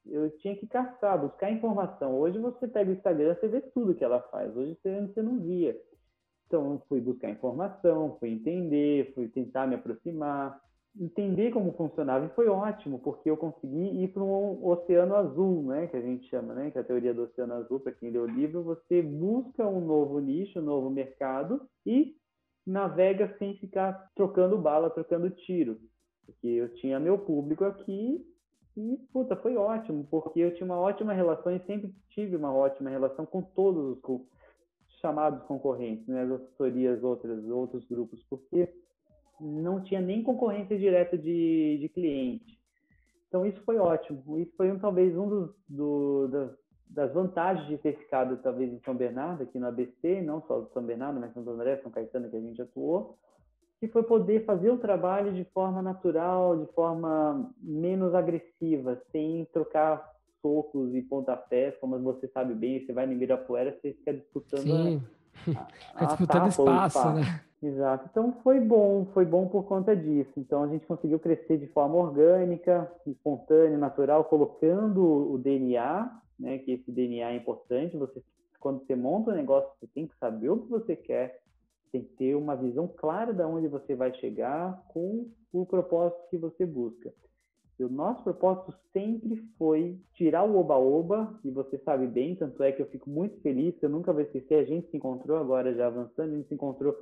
Speaker 2: eu tinha que caçar, buscar informação. Hoje você pega o Instagram, você vê tudo que ela faz. Hoje você, você não via. Então, fui buscar informação, fui entender, fui tentar me aproximar entender como funcionava. E foi ótimo porque eu consegui ir para um oceano azul, né, que a gente chama, né, que é a teoria do oceano azul. Para quem leu o livro, você busca um novo nicho, um novo mercado e navega sem ficar trocando bala, trocando tiro, porque eu tinha meu público aqui e puta, foi ótimo, porque eu tinha uma ótima relação e sempre tive uma ótima relação com todos os chamados concorrentes, né, as assessorias outras, outros grupos, porque não tinha nem concorrência direta de, de cliente. Então isso foi ótimo. Isso foi um, talvez um dos do, das, das, vantagens de ter ficado talvez em São Bernardo aqui no ABC, não só do São Bernardo, mas São André, São Caetano que a gente atuou, que foi poder fazer o trabalho de forma natural, de forma menos agressiva, sem trocar socos e pontapés, como você sabe bem, você vai no Ibirapuera, você fica disputando
Speaker 1: Sim. A, a, a disputando espaço, espaço, né?
Speaker 2: Exato. Então foi bom, foi bom por conta disso. Então a gente conseguiu crescer de forma orgânica, espontânea, natural, colocando o DNA, né? Que esse DNA é importante. Você, quando você monta um negócio, você tem que saber o que você quer, tem que ter uma visão clara de onde você vai chegar com o propósito que você busca. E o nosso propósito sempre foi tirar o oba-oba, e você sabe bem, tanto é que eu fico muito feliz, eu nunca vou esquecer, a gente se encontrou agora já avançando, a gente se encontrou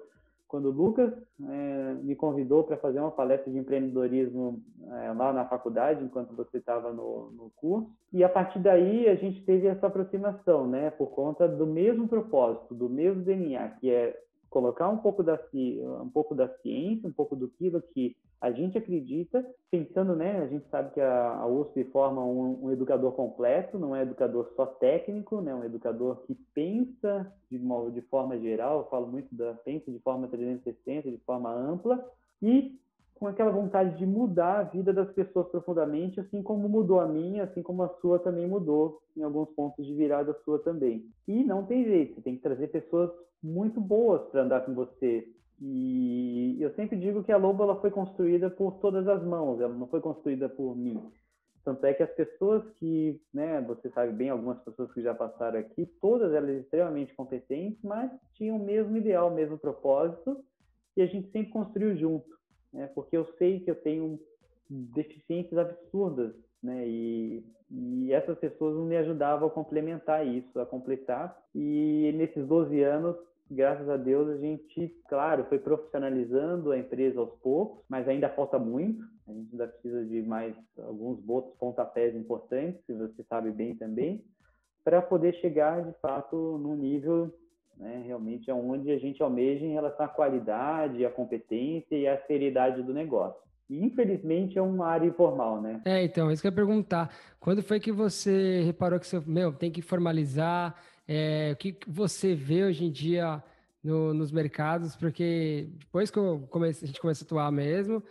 Speaker 2: quando o Lucas é, me convidou para fazer uma palestra de empreendedorismo é, lá na faculdade, enquanto você estava no, no, curso. E a partir daí a gente teve essa aproximação, né, por conta do mesmo propósito, do mesmo DNA, que é colocar um pouco da, um pouco da ciência, um pouco do que a gente acredita, pensando, né, a gente sabe que a, a USP forma um, um, educador completo, não é educador só técnico, né, um educador que pensa de, de forma geral, eu falo muito da pensa de forma 360, de forma ampla, e com aquela vontade de mudar a vida das pessoas profundamente, assim como mudou a minha, assim como a sua também mudou, em alguns pontos de virada sua também. E não tem jeito, você tem que trazer pessoas muito boas para andar com você. E eu sempre digo que a Lobo ela foi construída por todas as mãos, ela não foi construída por mim. Tanto é que as pessoas que, né, você sabe bem, algumas pessoas que já passaram aqui, todas elas extremamente competentes, mas tinham o mesmo ideal, o mesmo propósito, e a gente sempre construiu junto né? Porque eu sei que eu tenho deficiências absurdas, né? E, e essas pessoas me ajudavam a complementar isso, a completar. E nesses 12 anos, graças a Deus, a gente, claro, foi profissionalizando a empresa aos poucos, mas ainda falta muito. A gente ainda precisa de mais alguns botos, pontapés importantes, que você sabe bem também, para poder chegar, de fato, no nível né? Realmente é onde a gente almeja em relação à qualidade, à competência e à seriedade do negócio. E, infelizmente, é uma área informal, né?
Speaker 1: É, então, isso que eu ia perguntar. Quando foi que você reparou que você, meu, tem que formalizar, É, o que você vê hoje em dia no, nos mercados? Porque depois que eu comecei, a gente começa a atuar mesmo,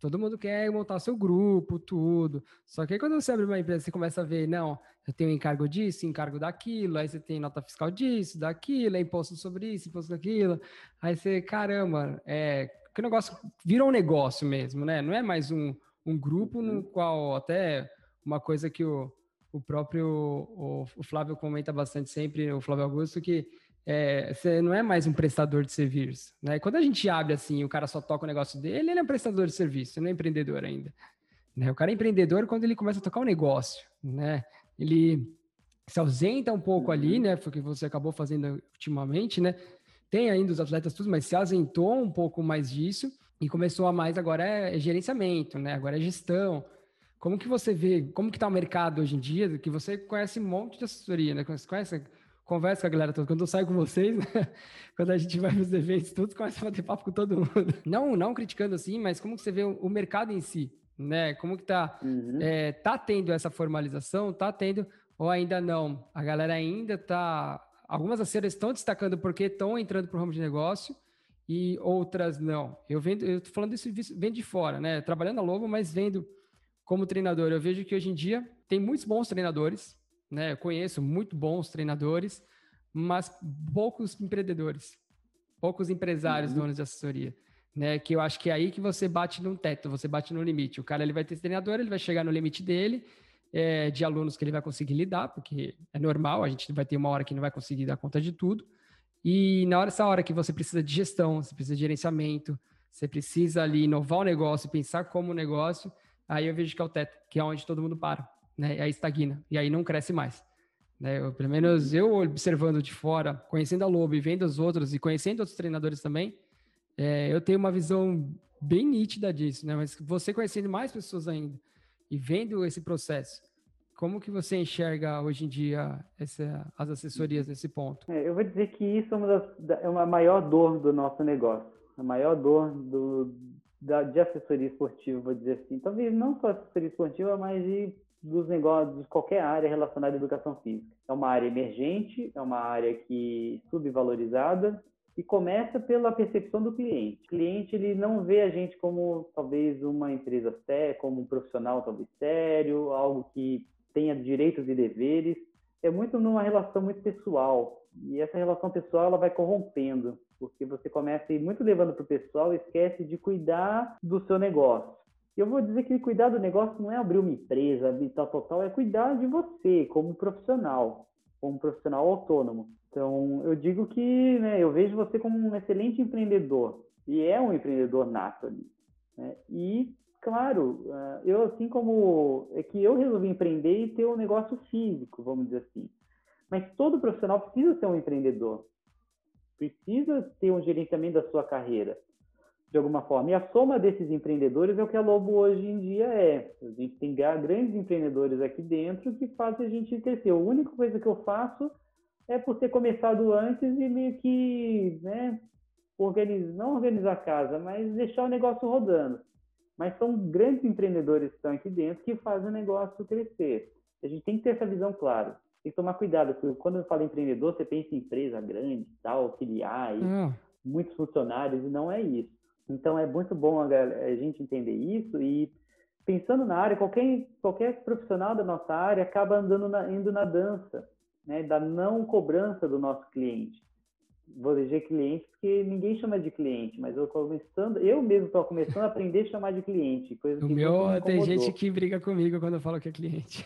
Speaker 1: todo mundo quer montar seu grupo, tudo. Só que aí quando você abre uma empresa, você começa a ver, não, eu tenho encargo disso, encargo daquilo, aí você tem nota fiscal disso, daquilo, é imposto sobre isso, imposto daquilo. Aí você, caramba, é, que negócio vira um negócio mesmo, né? Não é mais um, um grupo no uhum. qual até uma coisa que o, o próprio o, o Flávio comenta bastante sempre, o Flávio Augusto, que é, você não é mais um prestador de serviço. Né? Quando a gente abre assim, o cara só toca o negócio dele, ele é um prestador de serviço, não é empreendedor ainda. Né? O cara é empreendedor quando ele começa a tocar o um negócio. Né? Ele se ausenta um pouco uhum. ali, né? Foi o que você acabou fazendo ultimamente, né? Tem ainda os atletas tudo, mas se ausentou um pouco mais disso e começou a mais agora é gerenciamento, né? Agora é gestão. Como que você vê, como que tá o mercado hoje em dia, que você conhece um monte de assessoria, né? Você conhece conversa com a galera toda. Quando eu saio com vocês, né? quando a gente vai nos eventos, tudo começa a bater papo com todo mundo. Não, não criticando assim, mas como que você vê o, mercado em si, né? Como que tá, uhum. é, tá tendo essa formalização, tá tendo, ou ainda não? A galera ainda tá, algumas aceiras estão destacando porque estão entrando para o ramo de negócio e outras não. Eu vendo, eu tô falando isso vendo de fora, né? Trabalhando a Lobo, mas vendo como treinador. Eu vejo que hoje em dia tem muitos bons treinadores, né? Eu conheço muito bons treinadores, mas poucos empreendedores, poucos empresários, uhum. donos de assessoria, né? Que eu acho que é aí que você bate num teto, você bate no limite. O cara ele vai ter treinador, ele vai chegar no limite dele, é, de alunos que ele vai conseguir lidar, porque é normal, a gente vai ter uma hora que não vai conseguir dar conta de tudo. E na hora, essa hora que você precisa de gestão, você precisa de gerenciamento, você precisa ali inovar o negócio, pensar como negócio, aí eu vejo que é o teto, que é onde todo mundo para né? E aí estagna, e aí não cresce mais. Né? Eu, pelo menos eu observando de fora, conhecendo a Lobo e vendo os outros e conhecendo outros treinadores também, é, eu tenho uma visão bem nítida disso, né? Mas você conhecendo mais pessoas ainda e vendo esse processo, como que você enxerga hoje em dia essa, as assessorias nesse ponto?
Speaker 2: É, eu vou dizer que isso é uma, das, é uma maior dor do nosso negócio, a maior dor do, da, de assessoria esportiva, vou dizer assim. Talvez não só assessoria esportiva, mas de dos negócios, de qualquer área relacionada à educação física. É uma área emergente, é uma área que subvalorizada e começa pela percepção do cliente. O cliente ele não vê a gente como talvez uma empresa séria, como um profissional talvez sério, algo que tenha direitos e deveres. É muito numa relação muito pessoal. E essa relação pessoal ela vai corrompendo, porque você começa a ir muito levando para o pessoal e esquece de cuidar do seu negócio. Eu vou dizer que cuidar do negócio não é abrir uma empresa, habitar total, é cuidar de você como profissional, como profissional autônomo. Então, eu digo que né, eu vejo você como um excelente empreendedor, e é um empreendedor nato ali. Né? E, claro, ah, eu assim como é que eu resolvi empreender e ter um negócio físico, vamos dizer assim. Mas todo profissional precisa ser um empreendedor, precisa ter um gerenciamento da sua carreira de alguma forma. E a soma desses empreendedores é o que a Lobo hoje em dia é. A gente tem grandes empreendedores aqui dentro que fazem a gente crescer. A única coisa que eu faço é por ter começado antes e meio que, né, organizar, não organizar a casa, mas deixar o negócio rodando. Mas são grandes empreendedores que estão aqui dentro que fazem o negócio crescer. A gente tem que ter essa visão clara. Tem que tomar cuidado, porque quando eu falo empreendedor, você pensa em empresa grande, tal, filiais, hum. muitos funcionários, e não é isso. Então é muito bom a, a gente entender isso e pensando na área, qualquer, qualquer profissional da nossa área acaba andando na, indo na dança, né, da não cobrança do nosso cliente. Vou dizer cliente porque ninguém chama de cliente, mas eu começando, eu mesmo estou começando a aprender a chamar de cliente. Coisa
Speaker 1: o meu tem gente que briga comigo quando eu falo que é cliente.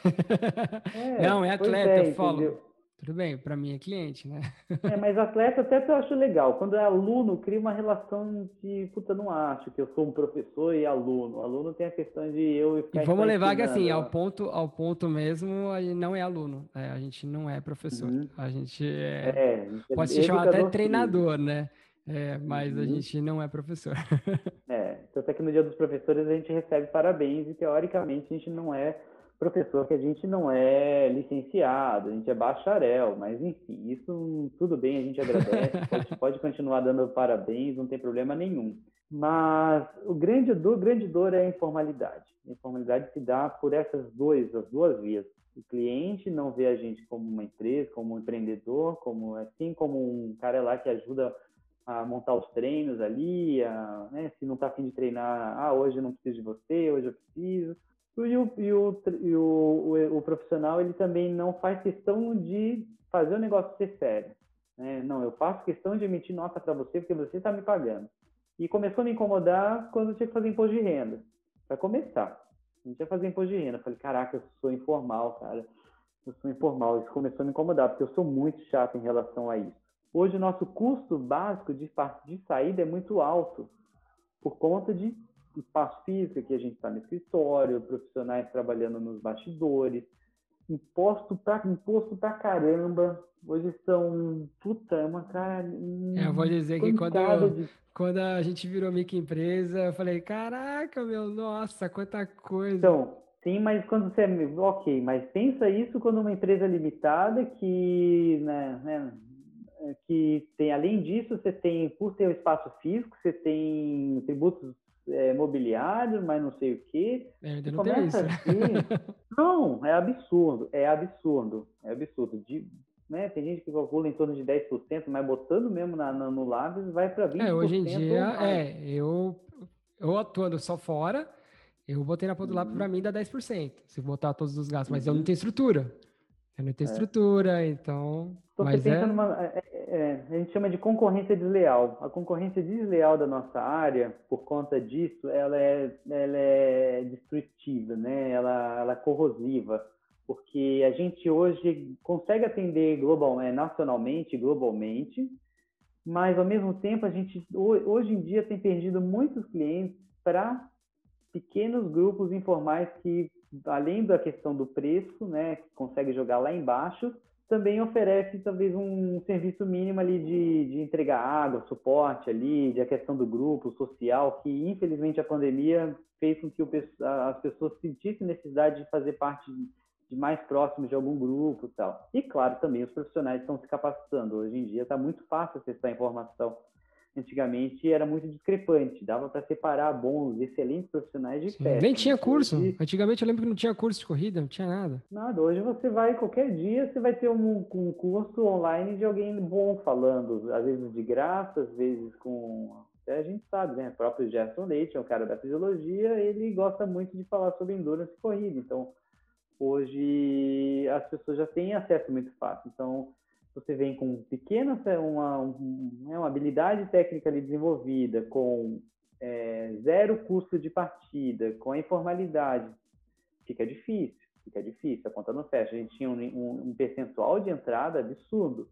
Speaker 1: É, não, é atleta, é, eu falo. Entendeu? Tudo bem, para mim é cliente, né?
Speaker 2: É, mas atleta até eu acho legal. Quando é aluno, cria uma relação de, puta, não acho que eu sou um professor e aluno. O aluno tem a questão de eu
Speaker 1: ficar e Vamos levar que assim, ao ponto, ao ponto mesmo, a gente não é aluno. É, a gente não é professor. Uhum. A gente é, é pode se chamar até treinador, né? É, mas uhum. a gente não é professor.
Speaker 2: é, tanto é que no dia dos professores a gente recebe parabéns e teoricamente a gente não é professor que a gente não é licenciado, a gente é bacharel, mas enfim, isso tudo bem, a gente agradece, pode, pode continuar dando parabéns, não tem problema nenhum. Mas o grande dor, grande dor é a informalidade. A informalidade se dá por essas duas, as duas vias. O cliente não vê a gente como uma empresa, como um empreendedor, como assim como um cara lá que ajuda a montar os treinos ali, a, né, se não está afim de treinar, ah, hoje eu não preciso de você, hoje eu preciso. E o, e o, e o, o, profissional, ele também não faz questão de fazer o negócio ser sério. Né? Não, eu faço questão de emitir nota para você porque você está me pagando. E começou a me incomodar quando eu tinha que fazer imposto de renda. Para começar. Não tinha que fazer imposto de renda. Eu falei, caraca, eu sou informal, cara. Eu sou informal. Isso começou a me incomodar, porque eu sou muito chato em relação a isso. Hoje o nosso custo básico de, de saída é muito alto, por conta de espaço físico, que a gente está no escritório, profissionais trabalhando nos bastidores, imposto pra, imposto pra caramba. Hoje são, puta, é uma cara.
Speaker 1: É, eu vou dizer que quando, de... quando a gente virou microempresa, eu falei, caraca, meu, nossa, quanta coisa.
Speaker 2: Então, sim, mas quando você. É, ok, mas pensa isso quando uma empresa limitada que, né, né que tem, além disso, você tem, por ter o espaço físico, você tem tributos é, mobiliários, mas não sei o quê.
Speaker 1: É, ainda não tem isso.
Speaker 2: não, é absurdo, é absurdo, é absurdo. De, né, tem gente que calcula em torno de 10%, mas botando mesmo na, na, no lápis vai para 20%.
Speaker 1: É, hoje em dia, é, eu, eu atuando só fora, eu botei na ponta do lápis uhum. para mim dá 10%, se botar todos os gastos, mas uhum. eu não tenho estrutura. Eu não tenho é. estrutura, então.
Speaker 2: então
Speaker 1: mas
Speaker 2: é... numa. É, é, a gente chama de concorrência desleal. A concorrência desleal da nossa área, por conta disso, ela é, ela é destrutiva, né? ela, ela é corrosiva, porque a gente hoje consegue atender global, é, nacionalmente, globalmente, mas ao mesmo tempo a gente hoje em dia tem perdido muitos clientes para pequenos grupos informais que além da questão do preço, né, consegue jogar lá embaixo, também oferece talvez um serviço mínimo ali de, de entregar água, suporte ali, de a questão do grupo social, que infelizmente a pandemia fez com que o, as pessoas sentissem necessidade de fazer parte de mais próximos de algum grupo e tal. E claro, também os profissionais estão se capacitando. Hoje em dia está muito fácil acessar informação antigamente era muito discrepante, dava para separar bons, excelentes profissionais de pé.
Speaker 1: Nem tinha curso. Hoje... Antigamente eu lembro que não tinha curso de corrida, não tinha nada.
Speaker 2: Nada. Hoje você vai, qualquer dia, você vai ter um, um curso online de alguém bom falando, às vezes de graça, às vezes com. Até a gente sabe, né? O próprio Gerson Leite é um cara da fisiologia, ele gosta muito de falar sobre endurance e corrida. Então, hoje as pessoas já têm acesso muito fácil. Então, você vem com pequena uma, né, uma habilidade técnica ali desenvolvida, com é, zero custo de partida, com a informalidade, fica difícil, fica difícil, a conta não fecha. A gente tinha um, um, um percentual de entrada absurdo.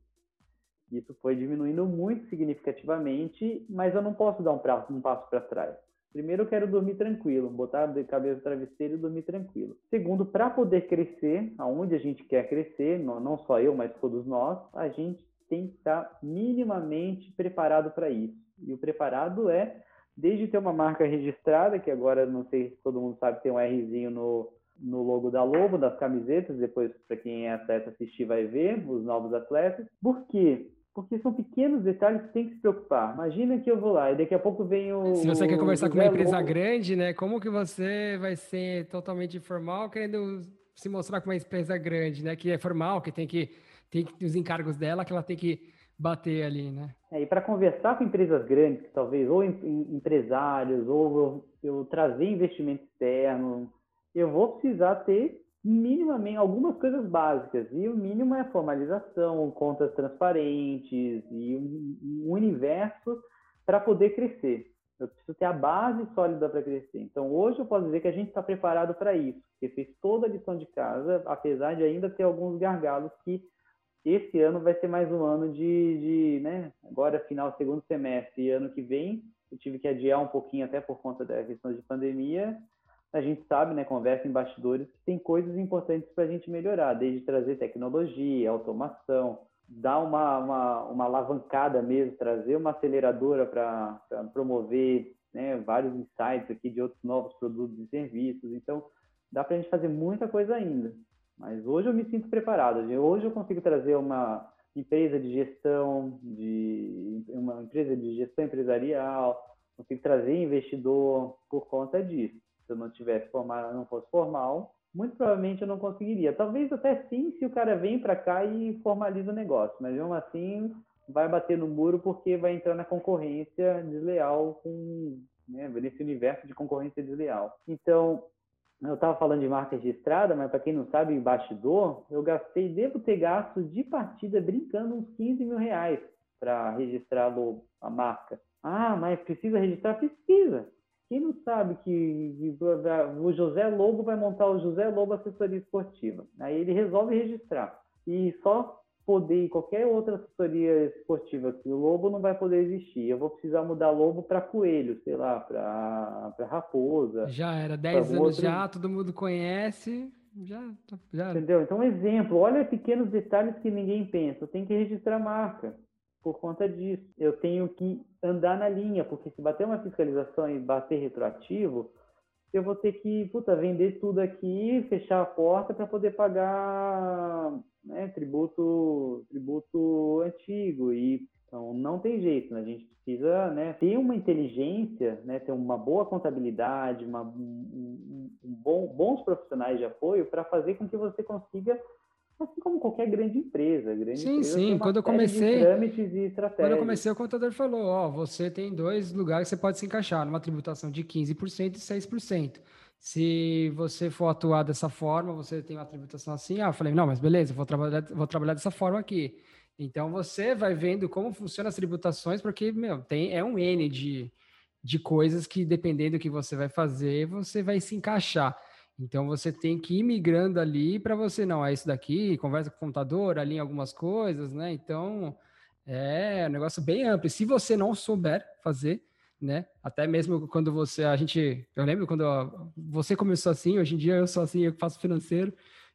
Speaker 2: Isso foi diminuindo muito significativamente, mas eu não posso dar um, pra, um passo para trás. Primeiro, eu quero dormir tranquilo, botar a cabeça no travesseiro e dormir tranquilo. Segundo, para poder crescer, aonde a gente quer crescer, não só eu, mas todos nós, a gente tem que estar minimamente preparado para isso. E o preparado é desde ter uma marca registrada, que agora não sei se todo mundo sabe, tem um Rzinho no, no logo da Lobo, das camisetas, depois para quem é atleta assistir vai ver, os novos atletas. Por quê? Porque são pequenos detalhes que tem que se preocupar. Imagina que eu vou lá e daqui a pouco vem o.
Speaker 1: Se você quer conversar com uma empresa grande, né? Como que você vai ser totalmente informal querendo se mostrar com uma empresa grande, né? Que é formal, que tem que tem os encargos dela que ela tem que bater ali, né?
Speaker 2: É, e para conversar com empresas grandes, que talvez ou em, empresários ou eu, eu trazer investimento externo, eu vou precisar ter minimamente algumas coisas básicas e o mínimo é formalização, contas transparentes e um, universo para poder crescer. Eu preciso ter a base sólida para crescer. Então, hoje eu posso dizer que a gente está preparado para isso, porque fez toda a lição de casa, apesar de ainda ter alguns gargalos que esse ano vai ser mais um ano de, de né, agora final segundo semestre e ano que vem eu tive que adiar um pouquinho até por conta da questão de pandemia, a gente sabe, né, conversa em bastidores, que tem coisas importantes para a gente melhorar, desde trazer tecnologia, automação, dar uma, uma, uma alavancada mesmo, trazer uma aceleradora para promover né, vários insights aqui de outros novos produtos e serviços. Então, dá para a gente fazer muita coisa ainda. Mas hoje eu me sinto preparado. Hoje eu consigo trazer uma empresa de gestão, de uma empresa de gestão empresarial, consigo trazer investidor por conta disso se eu não tivesse formal, não fosse formal, muito provavelmente eu não conseguiria. Talvez até sim se o cara vem para cá e formaliza o negócio, mas mesmo assim vai bater no muro porque vai entrar na concorrência desleal com né, nesse universo de concorrência desleal. Então, eu estava falando de marca registrada, mas para quem não sabe, bastidor, eu gastei, devo ter gasto de partida brincando uns 15 mil reais para registrar a marca. Ah, mas precisa registrar? Precisa. Quem não sabe que o José Lobo vai montar o José Lobo Assessoria Esportiva? Aí ele resolve registrar. E só poder qualquer outra assessoria esportiva que o Lobo não vai poder existir. Eu vou precisar mudar Lobo para Coelho, sei lá, para Raposa.
Speaker 1: Já era, 10 anos outro... já, todo mundo conhece. Já, já.
Speaker 2: Entendeu? Então, exemplo, olha pequenos detalhes que ninguém pensa. Eu tenho que registrar marca por conta disso. Eu tenho que andar na linha, porque se bater uma fiscalização e bater retroativo, eu vou ter que puta, vender tudo aqui, fechar a porta para poder pagar né, tributo, tributo antigo. E então não tem jeito, né? a gente precisa né, ter uma inteligência, né, ter uma boa contabilidade, uma, um, um bom, bons profissionais de apoio para fazer com que você consiga assim como qualquer grande empresa. Grande
Speaker 1: sim,
Speaker 2: empresa
Speaker 1: sim. Quando eu comecei, quando eu comecei, o contador falou: ó, você tem dois lugares que você pode se encaixar, numa tributação de 15% e 6%. Se você for atuar dessa forma, você tem uma tributação assim. Ah, eu falei: não, mas beleza, vou trabalhar, vou trabalhar dessa forma aqui. Então você vai vendo como funcionam as tributações, porque meu, tem é um N de, de coisas que dependendo do que você vai fazer, você vai se encaixar. Então você tem que ir migrando ali para você, não, é isso daqui, conversa com o contador, alinha algumas coisas, né? Então é um negócio bem amplo. Se você não souber fazer, né? Até mesmo quando você, a gente, eu lembro quando você começou assim, hoje em dia eu sou assim, eu faço financeiro,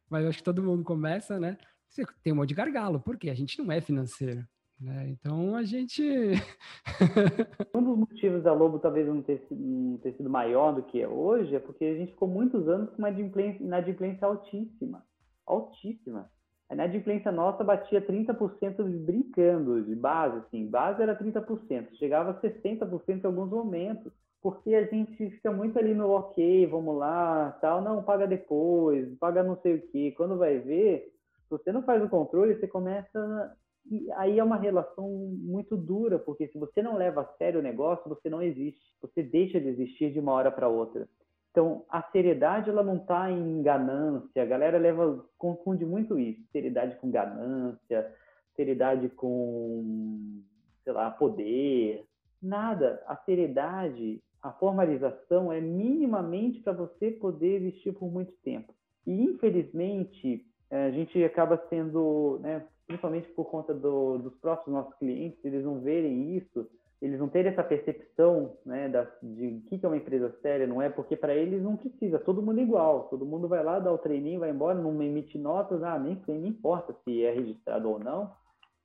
Speaker 1: mas acho que todo mundo começa, né? Você tem um monte de gargalo, porque a gente não é financeiro. Né? Então a gente.
Speaker 2: um dos motivos da Lobo talvez não ter, não ter, sido maior do que é hoje é porque a gente ficou muitos anos com uma inadimplência altíssima. Altíssima. A inadimplência nossa batia 30% brincando, de base, assim. Base era 30%, chegava a 60% em alguns momentos. Porque a gente fica muito ali no ok, vamos lá, tal, não, paga depois, paga não sei o quê. Quando vai ver, você não faz o controle, você começa e aí é uma relação muito dura, porque se você não leva a sério o negócio, você não existe. Você deixa de existir de uma hora para outra. Então, a seriedade ela não está em ganância. A galera leva confunde muito isso, seriedade com ganância, seriedade com, sei lá, poder. Nada. A seriedade, a formalização é minimamente para você poder existir por muito tempo. E infelizmente, a gente acaba sendo, né, principalmente por conta do, dos próprios nossos clientes, eles não verem isso, eles não terem essa percepção né, da, de o que é uma empresa séria, não é? Porque para eles não precisa, todo mundo é igual, todo mundo vai lá, dá o treininho, vai embora, não emite notas, ah, nem, nem importa se é registrado ou não,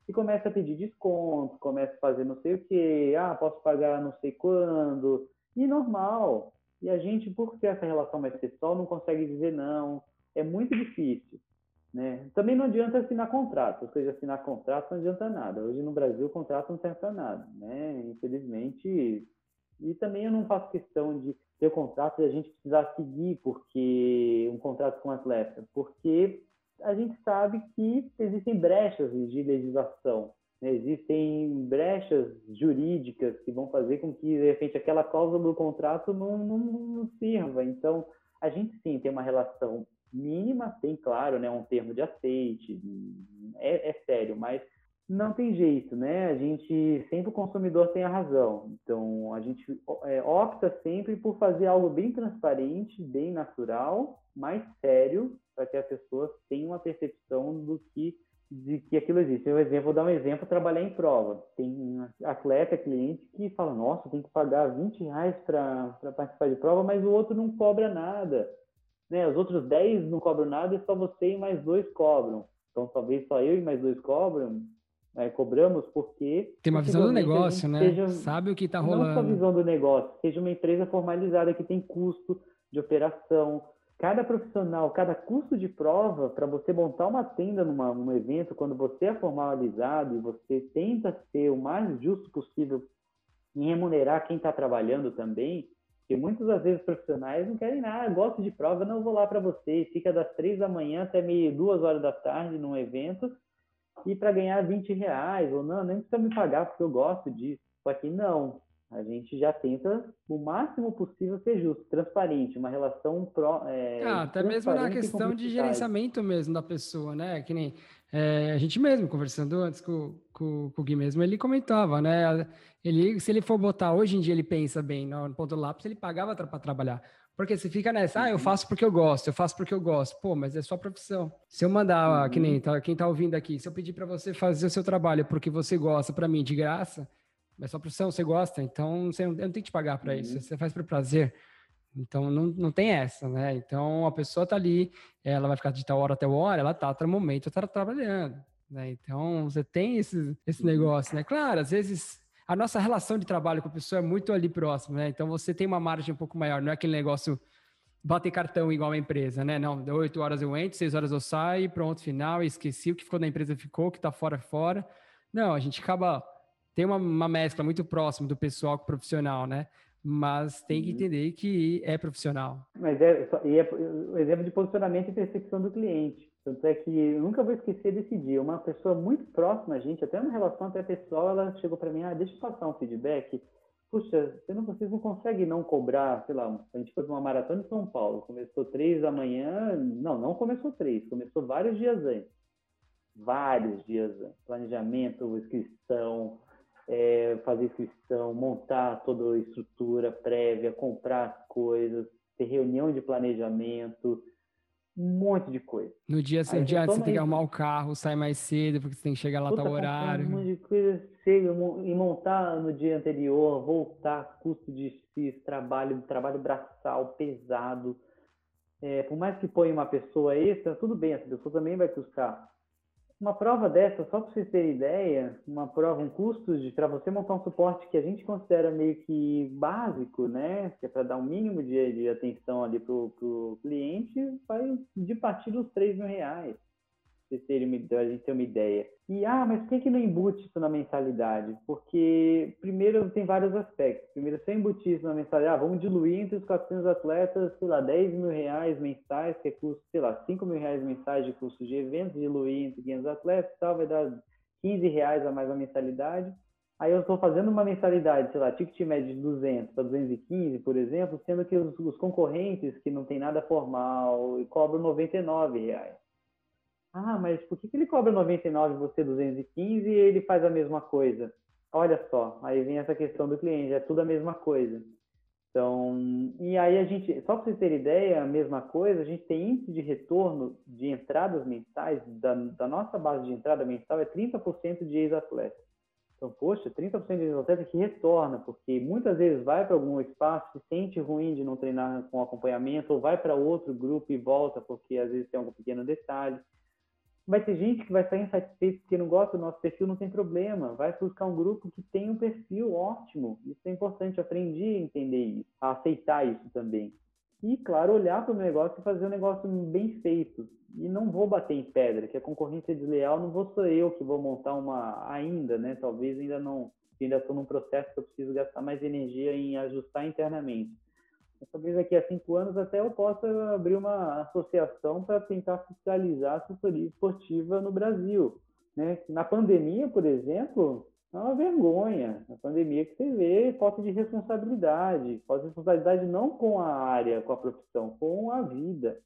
Speaker 2: e começa a pedir desconto, começa a fazer não sei o que, ah, posso pagar não sei quando, e normal. E a gente, por ter essa relação mais pessoal, não consegue dizer não, é muito difícil. Né? Também não adianta assinar contrato, ou seja, assinar contrato não adianta nada. Hoje no Brasil o contrato não serve para nada, né? Infelizmente. E também eu não faço questão de ter contrato e a gente precisar seguir porque um contrato com atleta, porque a gente sabe que existem brechas de legislação, né? existem brechas jurídicas que vão fazer com que de repente aquela cláusula do contrato não, não, não sirva. Então a gente sim tem uma relação mínima, tem, claro, né, um termo de aceite, é, é sério, mas não tem jeito, né? A gente sempre o consumidor tem a razão. Então a gente é, opta sempre por fazer algo bem transparente, bem natural, mais sério, para que as pessoas tenham uma percepção do que de que aquilo existe. Eu exemplo, vou dar um exemplo, trabalhar em prova. Tem atleta, cliente que fala, nossa, tem que pagar 20 reais para participar de prova, mas o outro não cobra nada né, os outros 10 não cobram nada e só você e mais dois cobram. Então, talvez só eu e mais dois cobram, né, cobramos porque...
Speaker 1: Tem uma visão do negócio, né? Seja, Sabe o que está rolando.
Speaker 2: Não só visão do negócio, seja uma empresa formalizada que tem custo de operação. Cada profissional, cada custo de prova, para você montar uma tenda numa, num evento, quando você é formalizado e você tenta ser o mais justo possível em remunerar quem está trabalhando também, Porque muitas das vezes profissionais não querem nada, gosto de prova, não vou lá para você, fica das três da manhã até meio duas horas da tarde num evento e para ganhar 20 reais, ou não, nem precisa me pagar porque eu gosto disso. Só que não, a gente já tenta o máximo possível ser justo, transparente, uma relação pró. É,
Speaker 1: ah, até mesmo na questão de gerenciamento mesmo da pessoa, né? Que nem é, a gente mesmo, conversando antes com, com, com, o Gui mesmo, ele comentava, né? Ele, se ele for botar, hoje em dia ele pensa bem no ponto do lápis, ele pagava para trabalhar. Porque você fica nessa, ah, eu uhum. faço porque eu gosto, eu faço porque eu gosto. Pô, mas é sua profissão. Se eu mandar, uhum. que nem tá, quem tá ouvindo aqui, se eu pedir para você fazer o seu trabalho porque você gosta, para mim, de graça, é sua profissão, você gosta, então você não, eu não tenho que te pagar para uhum. isso, você faz por prazer. Então não, não tem essa, né? Então a pessoa tá ali, ela vai ficar de tal hora até hora, ela tá, até momento, tá trabalhando. Né? Então você tem esse, esse uhum. negócio, né? Claro, às vezes a nossa relação de trabalho com a pessoa é muito ali próximo, né? Então você tem uma margem um pouco maior, não é aquele negócio bater cartão igual uma empresa, né? Não, deu oito horas eu entro, seis horas eu saio, pronto, final, esqueci o que ficou da empresa ficou, o que tá fora fora. Não, a gente acaba tem uma, uma mescla muito próxima do pessoal com o profissional, né? Mas tem que uhum. entender que é profissional.
Speaker 2: Mas é, e é o exemplo de posicionamento e percepção do cliente. Tanto é que eu nunca vou esquecer desse dia. Uma pessoa muito próxima a gente, até uma relação até pessoal, ela chegou para mim, ah, deixa eu passar um feedback. Puxa, você não, vocês não conseguem não cobrar, sei lá, a gente foi uma maratona em São Paulo, começou três da manhã, não, não começou três, começou vários dias antes. Vários dias antes. Planejamento, inscrição, é, fazer inscrição, montar toda a estrutura prévia, comprar as coisas, ter reunião de planejamento, um monte de coisa.
Speaker 1: No dia, Aí, dia você tem que arrumar o carro, sair mais cedo, porque você tem que chegar lá tal horário.
Speaker 2: Um monte de coisa, chega e montar no dia anterior, voltar, custo de trabalho, trabalho braçal pesado. É, por mais que ponha uma pessoa extra, tudo bem, essa pessoa também vai custar. Uma prova dessa, só para vocês terem ideia, uma prova, um custo para você montar um suporte que a gente considera meio que básico, né? Que é para dar um mínimo de, de atenção ali para o cliente, vai de partir dos 3 mil reais vocês terem uma, a gente ter uma ideia. E, ah, mas por que, que não embute isso na mensalidade? Porque, primeiro, tem vários aspectos. Primeiro, se eu embutir isso na mensalidade, ah, vamos diluir entre os 400 atletas, sei lá, 10 mil reais mensais, que é custo, sei lá, 5 mil reais mensais de custo de eventos, diluir entre 500 atletas tal, vai dar 15 reais a mais a mensalidade. Aí eu estou fazendo uma mensalidade, sei lá, ticket médio de 200 para 215, por exemplo, sendo que os, os concorrentes que não tem nada formal cobram 99 reais. Ah, mas por que, que ele cobra 99 e você 215 e ele faz a mesma coisa? Olha só, aí vem essa questão do cliente, é tudo a mesma coisa. Então, e aí a gente, só para vocês terem ideia, a mesma coisa, a gente tem índice de retorno de entradas mensais, da, da nossa base de entrada mensal é 30% de ex-atleta. Então, poxa, 30% de ex-atleta que retorna, porque muitas vezes vai para algum espaço, se sente ruim de não treinar com acompanhamento, ou vai para outro grupo e volta, porque às vezes tem algum pequeno detalhe. Vai ter gente que vai sair insatisfeito porque não gosta do nosso perfil, não tem problema. Vai buscar um grupo que tem um perfil ótimo. Isso é importante. Eu aprendi a entender isso, a aceitar isso também. E, claro, olhar para o negócio e fazer um negócio bem feito. E não vou bater em pedra, que a concorrência é desleal não vou ser eu que vou montar uma ainda, né? Talvez ainda não, ainda estou num processo que eu preciso gastar mais energia em ajustar internamente talvez daqui a cinco anos até eu possa abrir uma associação para tentar fiscalizar a assessoria esportiva no Brasil. Né? Na pandemia, por exemplo, é uma vergonha. Na pandemia que você vê falta de responsabilidade, falta de responsabilidade não com a área, com a profissão, com a vida.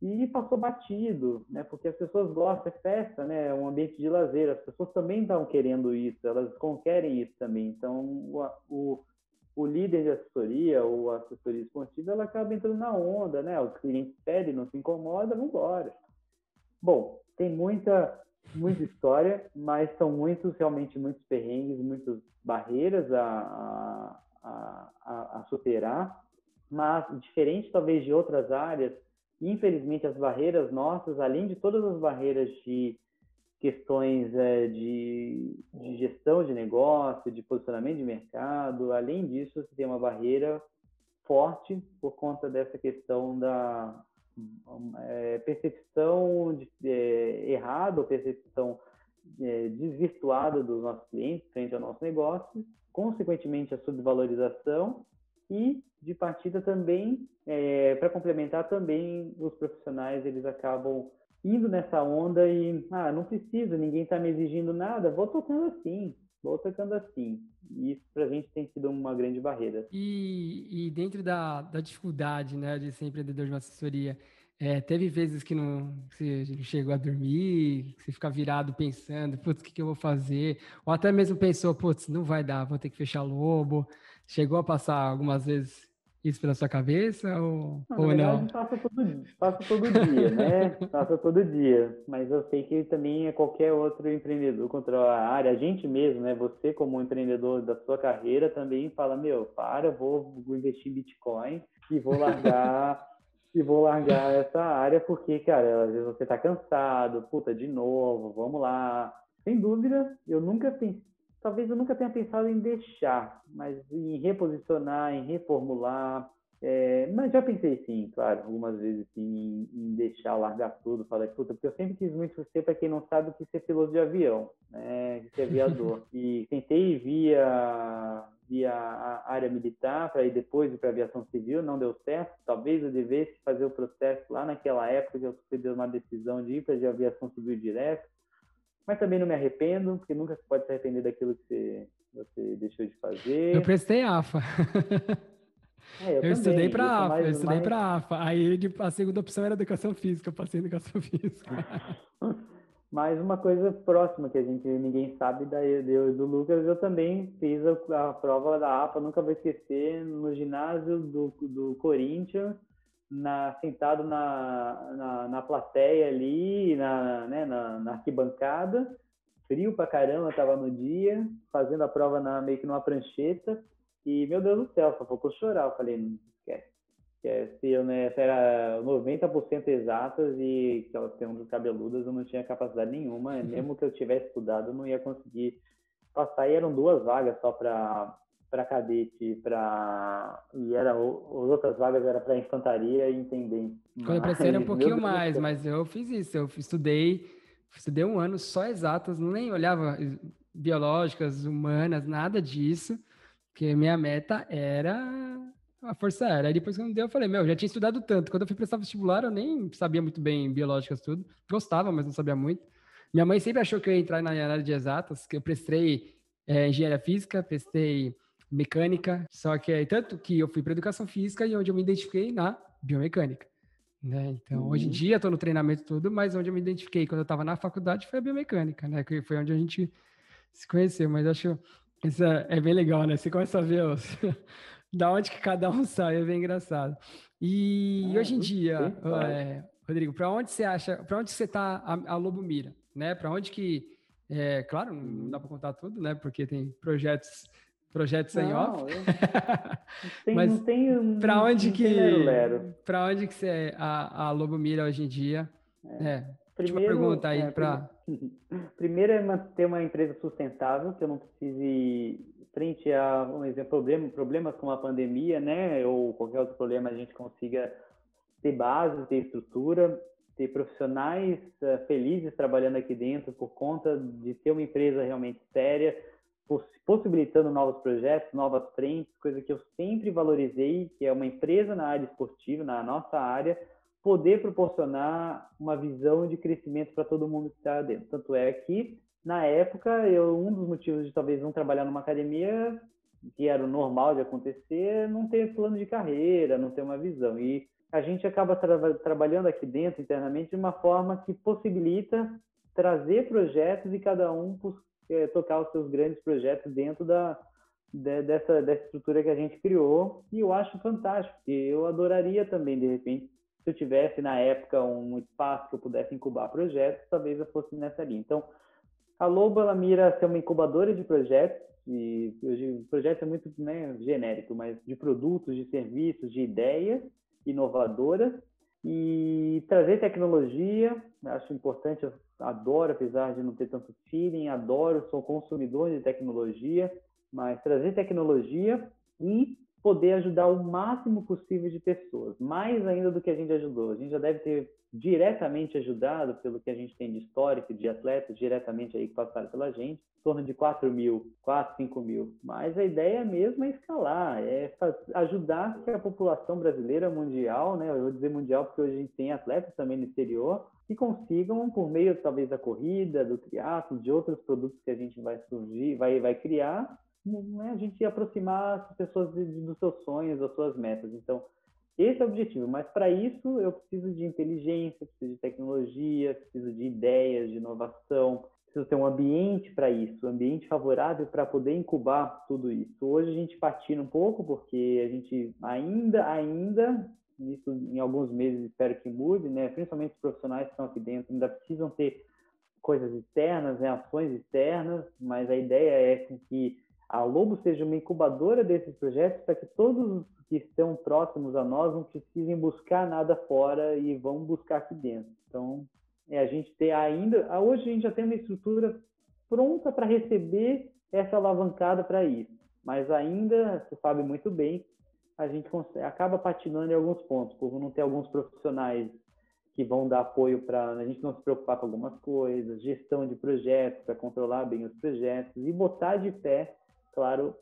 Speaker 2: E passou batido, né? Porque as pessoas gostam, é festa, né? É um ambiente de lazer. As pessoas também estão querendo isso, elas querem isso também. Então, o, o o líder de assessoria ou a assessoria esportiva, ela acaba entrando na onda, né? Os clientes pedem, não se incomoda, vamos embora. Bom, tem muita, muita história, mas são muitos, realmente, muitos perrengues, muitas barreiras a, a, a, a superar, mas diferente talvez de outras áreas, infelizmente as barreiras nossas, além de todas as barreiras de questões é, de, de, gestão de negócio, de posicionamento de mercado. Além disso, você tem uma barreira forte por conta dessa questão da é, percepção de, é, errada ou percepção é, desvirtuada dos nossos clientes frente ao nosso negócio, consequentemente a subvalorização e de partida também, é, para complementar também, os profissionais eles acabam indo nessa onda e, ah, não preciso, ninguém está me exigindo nada, vou tocando assim, vou tocando assim. E isso para a gente tem sido uma grande barreira.
Speaker 1: E, e dentro da, da dificuldade né, de ser empreendedor de uma assessoria, é, teve vezes que não que você chegou a dormir, que você fica virado pensando, putz, o que, que eu vou fazer? Ou até mesmo pensou, putz, não vai dar, vou ter que fechar lobo. Chegou a passar algumas vezes isso pela sua cabeça ou não? Ou
Speaker 2: não? Passa todo, passa todo dia, né? passa todo dia. Mas eu sei que também é qualquer outro empreendedor contra a área, a gente mesmo, né? Você como empreendedor da sua carreira também fala, meu, para, vou, vou investir em Bitcoin e vou largar e vou largar essa área porque, cara, às vezes você tá cansado, puta, de novo, vamos lá. Sem dúvida, eu nunca pensei, talvez eu nunca tenha pensado em deixar, mas em reposicionar, em reformular. É, mas já pensei sim, claro, algumas vezes sim, em, deixar, largar tudo, falar, puta, porque eu sempre quis muito ser, para quem não sabe, que ser piloto de avião, né, ser aviador. e tentei via via a área militar para ir depois para a aviação civil, não deu certo. Talvez eu devesse fazer o processo lá naquela época que eu fui uma decisão de ir para a aviação civil direto. Mas também não me arrependo, porque nunca se pode se arrepender daquilo que você, você deixou de fazer.
Speaker 1: Eu prestei AFA. É, eu, eu estudei para AFA, mais, eu estudei mais... para AFA. Aí a segunda opção era educação física, eu passei em educação física.
Speaker 2: Mas uma coisa próxima que a gente ninguém sabe da eu, do Lucas, eu também fiz a, a, prova da APA, nunca vou esquecer, no ginásio do, do Corinthians, na, sentado na, na, na plateia ali, na, né, na, na, arquibancada, frio pra caramba, tava no dia, fazendo a prova na, meio que numa prancheta, e meu Deus do céu, só faltou chorar. Eu falei, esquece que é, se eu né, era 90% exatas e que elas têm um cabeludas, eu não tinha capacidade nenhuma, mesmo que eu tivesse estudado, eu não ia conseguir passar. E eram duas vagas só para para cadete, para e era as outras vagas era para infantaria e intendente.
Speaker 1: Quando eu prestei era um pouquinho mais, mas eu fiz isso, eu estudei, estudei um ano só exatas, nem olhava biológicas, humanas, nada disso, porque minha meta era a Força Aérea. Aí depois que não deu, eu falei, meu, já tinha estudado tanto. Quando eu fui prestar vestibular, eu nem sabia muito bem biológicas tudo. Gostava, mas não sabia muito. Minha mãe sempre achou que eu ia entrar na área de exatas, que eu prestei é, engenharia física, prestei mecânica, só que tanto que eu fui para educação física e onde eu me identifiquei na biomecânica. Né? Então, uhum. hoje em uhum. dia, estou no treinamento tudo, mas onde eu me identifiquei quando eu estava na faculdade foi a biomecânica, né? Que foi onde a gente se conheceu. Mas acho isso é, é bem legal, né? Você começa a ver os, da onde que cada um sai, é bem engraçado. E ah, hoje em dia, é, Rodrigo, para onde você acha, para onde você está a, a, Lobo Mira, né? Para onde que, é, claro, não dá para contar tudo, né? Porque tem projetos projetos em off.
Speaker 2: Tem, Mas
Speaker 1: para onde que para onde que você a, a Lobo Mira hoje em dia? É. é. Primeiro, pergunta aí é, para
Speaker 2: Primeiro é ter uma empresa sustentável, que eu não precise frente a, um exemplo, problema, problemas com a pandemia, né, ou qualquer outro problema, a gente consiga ter base, ter estrutura, ter profissionais uh, felizes trabalhando aqui dentro por conta de ter uma empresa realmente séria, possibilitando novos projetos, novas frentes, coisa que eu sempre valorizei, que é uma empresa na área esportiva, na nossa área, poder proporcionar uma visão de crescimento para todo mundo que está dentro. Tanto é que na época, eu, um dos motivos de talvez não trabalhar numa academia, que era o normal de acontecer, não ter plano de carreira, não ter uma visão. E a gente acaba tra trabalhando aqui dentro, internamente, de uma forma que possibilita trazer projetos e cada um é, tocar os seus grandes projetos dentro da, de, dessa, dessa estrutura que a gente criou. E eu acho fantástico, porque eu adoraria também, de repente, se eu tivesse na época um espaço que eu pudesse incubar projetos, talvez eu fosse nessa linha. Então, a Lobo ela mira ser uma incubadora de projetos e hoje o projeto é muito né, genérico, mas de produtos, de serviços, de ideias inovadoras e trazer tecnologia. Acho importante, eu adoro, apesar de não ter tanto feeling, adoro, sou consumidor de tecnologia, mas trazer tecnologia e poder ajudar o máximo possível de pessoas, mais ainda do que a gente ajudou. A gente já deve ter diretamente ajudado, pelo que a gente tem de histórico de atletas, diretamente aí que passaram pela gente, em torno de 4 mil, 4, 5 mil. Mas a ideia mesmo é escalar, é ajudar que a população brasileira mundial, né, eu vou dizer mundial porque hoje a gente tem atletas também no exterior, que consigam, por meio talvez da corrida, do triatlo, de outros produtos que a gente vai surgir, vai, vai criar, né, a gente aproximar as pessoas de, de, dos seus sonhos, das suas metas. Então, esse é o objetivo, mas para isso eu preciso de inteligência, preciso de tecnologia, preciso de ideias, de inovação, preciso ter um ambiente para isso, um ambiente favorável para poder incubar tudo isso. Hoje a gente patina um pouco porque a gente ainda, ainda, isso em alguns meses espero que mude, né? Principalmente os profissionais que estão aqui dentro ainda precisam ter coisas externas, né? ações externas, mas a ideia é que a Lobo seja uma incubadora desses projetos para que todos que estão próximos a nós não precisem buscar nada fora e vão buscar aqui dentro. Então, é a gente ter ainda. Hoje a gente já tem uma estrutura pronta para receber essa alavancada para isso, mas ainda, você sabe muito bem, a gente acaba patinando em alguns pontos, por não ter alguns profissionais que vão dar apoio para a gente não se preocupar com algumas coisas, gestão de projetos, para controlar bem os projetos e botar de pé, claro,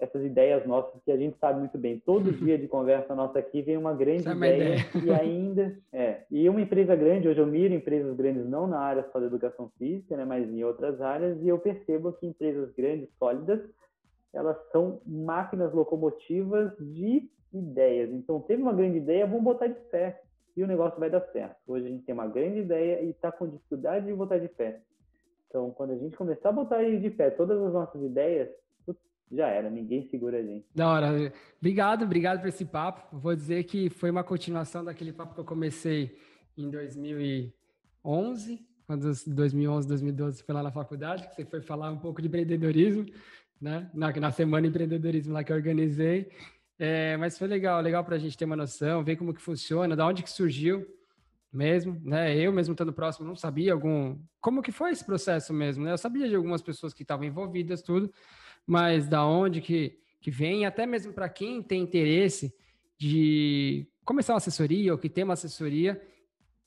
Speaker 2: essas ideias nossas que a gente sabe muito bem. Todo dia de conversa nossa aqui vem uma grande é ideia, ideia, e ainda é. E uma empresa grande, hoje eu miro empresas grandes não na área só da educação física, né, mas em outras áreas, e eu percebo que empresas grandes, sólidas, elas são máquinas locomotivas de ideias. Então, teve uma grande ideia, vamos botar de pé e o negócio vai dar certo. Hoje a gente tem uma grande ideia e está com dificuldade de botar de pé. Então, quando a gente começar a botar de pé todas as nossas ideias, já era, ninguém segura a gente.
Speaker 1: Da hora. Obrigado, obrigado por esse papo. Vou dizer que foi uma continuação daquele papo que eu comecei em 2011, quando 2011, 2012 foi lá na faculdade, que você foi falar um pouco de empreendedorismo, né? Na, na semana de empreendedorismo lá que eu organizei. É, mas foi legal, legal para a gente ter uma noção, ver como que funciona, da onde que surgiu mesmo, né? Eu mesmo estando próximo não sabia algum como que foi esse processo mesmo, né? Eu sabia de algumas pessoas que estavam envolvidas tudo, mas da onde que, que vem, até mesmo para quem tem interesse de começar uma assessoria ou que tem uma assessoria,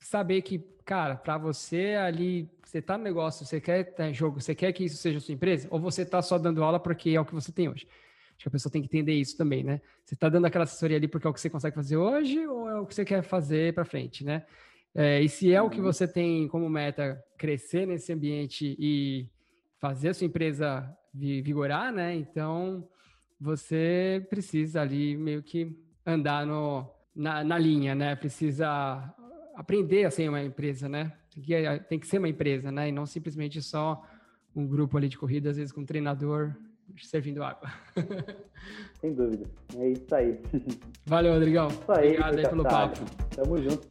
Speaker 1: saber que, cara, para você ali, você está no negócio, você quer estar em jogo, você quer que isso seja a sua empresa, ou você está só dando aula porque é o que você tem hoje. Acho que a pessoa tem que entender isso também, né? Você está dando aquela assessoria ali porque é o que você consegue fazer hoje ou é o que você quer fazer para frente, né? É, e se é o que uhum. você tem como meta crescer nesse ambiente e fazer a sua empresa vigorar, né? Então você precisa ali meio que andar no, na, na linha, né? Precisa aprender a ser uma empresa, né? Tem que, tem que ser uma empresa, né? E não simplesmente só um grupo ali de corrida, às vezes com um treinador servindo água.
Speaker 2: Sem dúvida. É isso aí.
Speaker 1: Valeu, Rodrigão.
Speaker 2: Isso aí, Obrigado aí pelo papo. Tamo junto.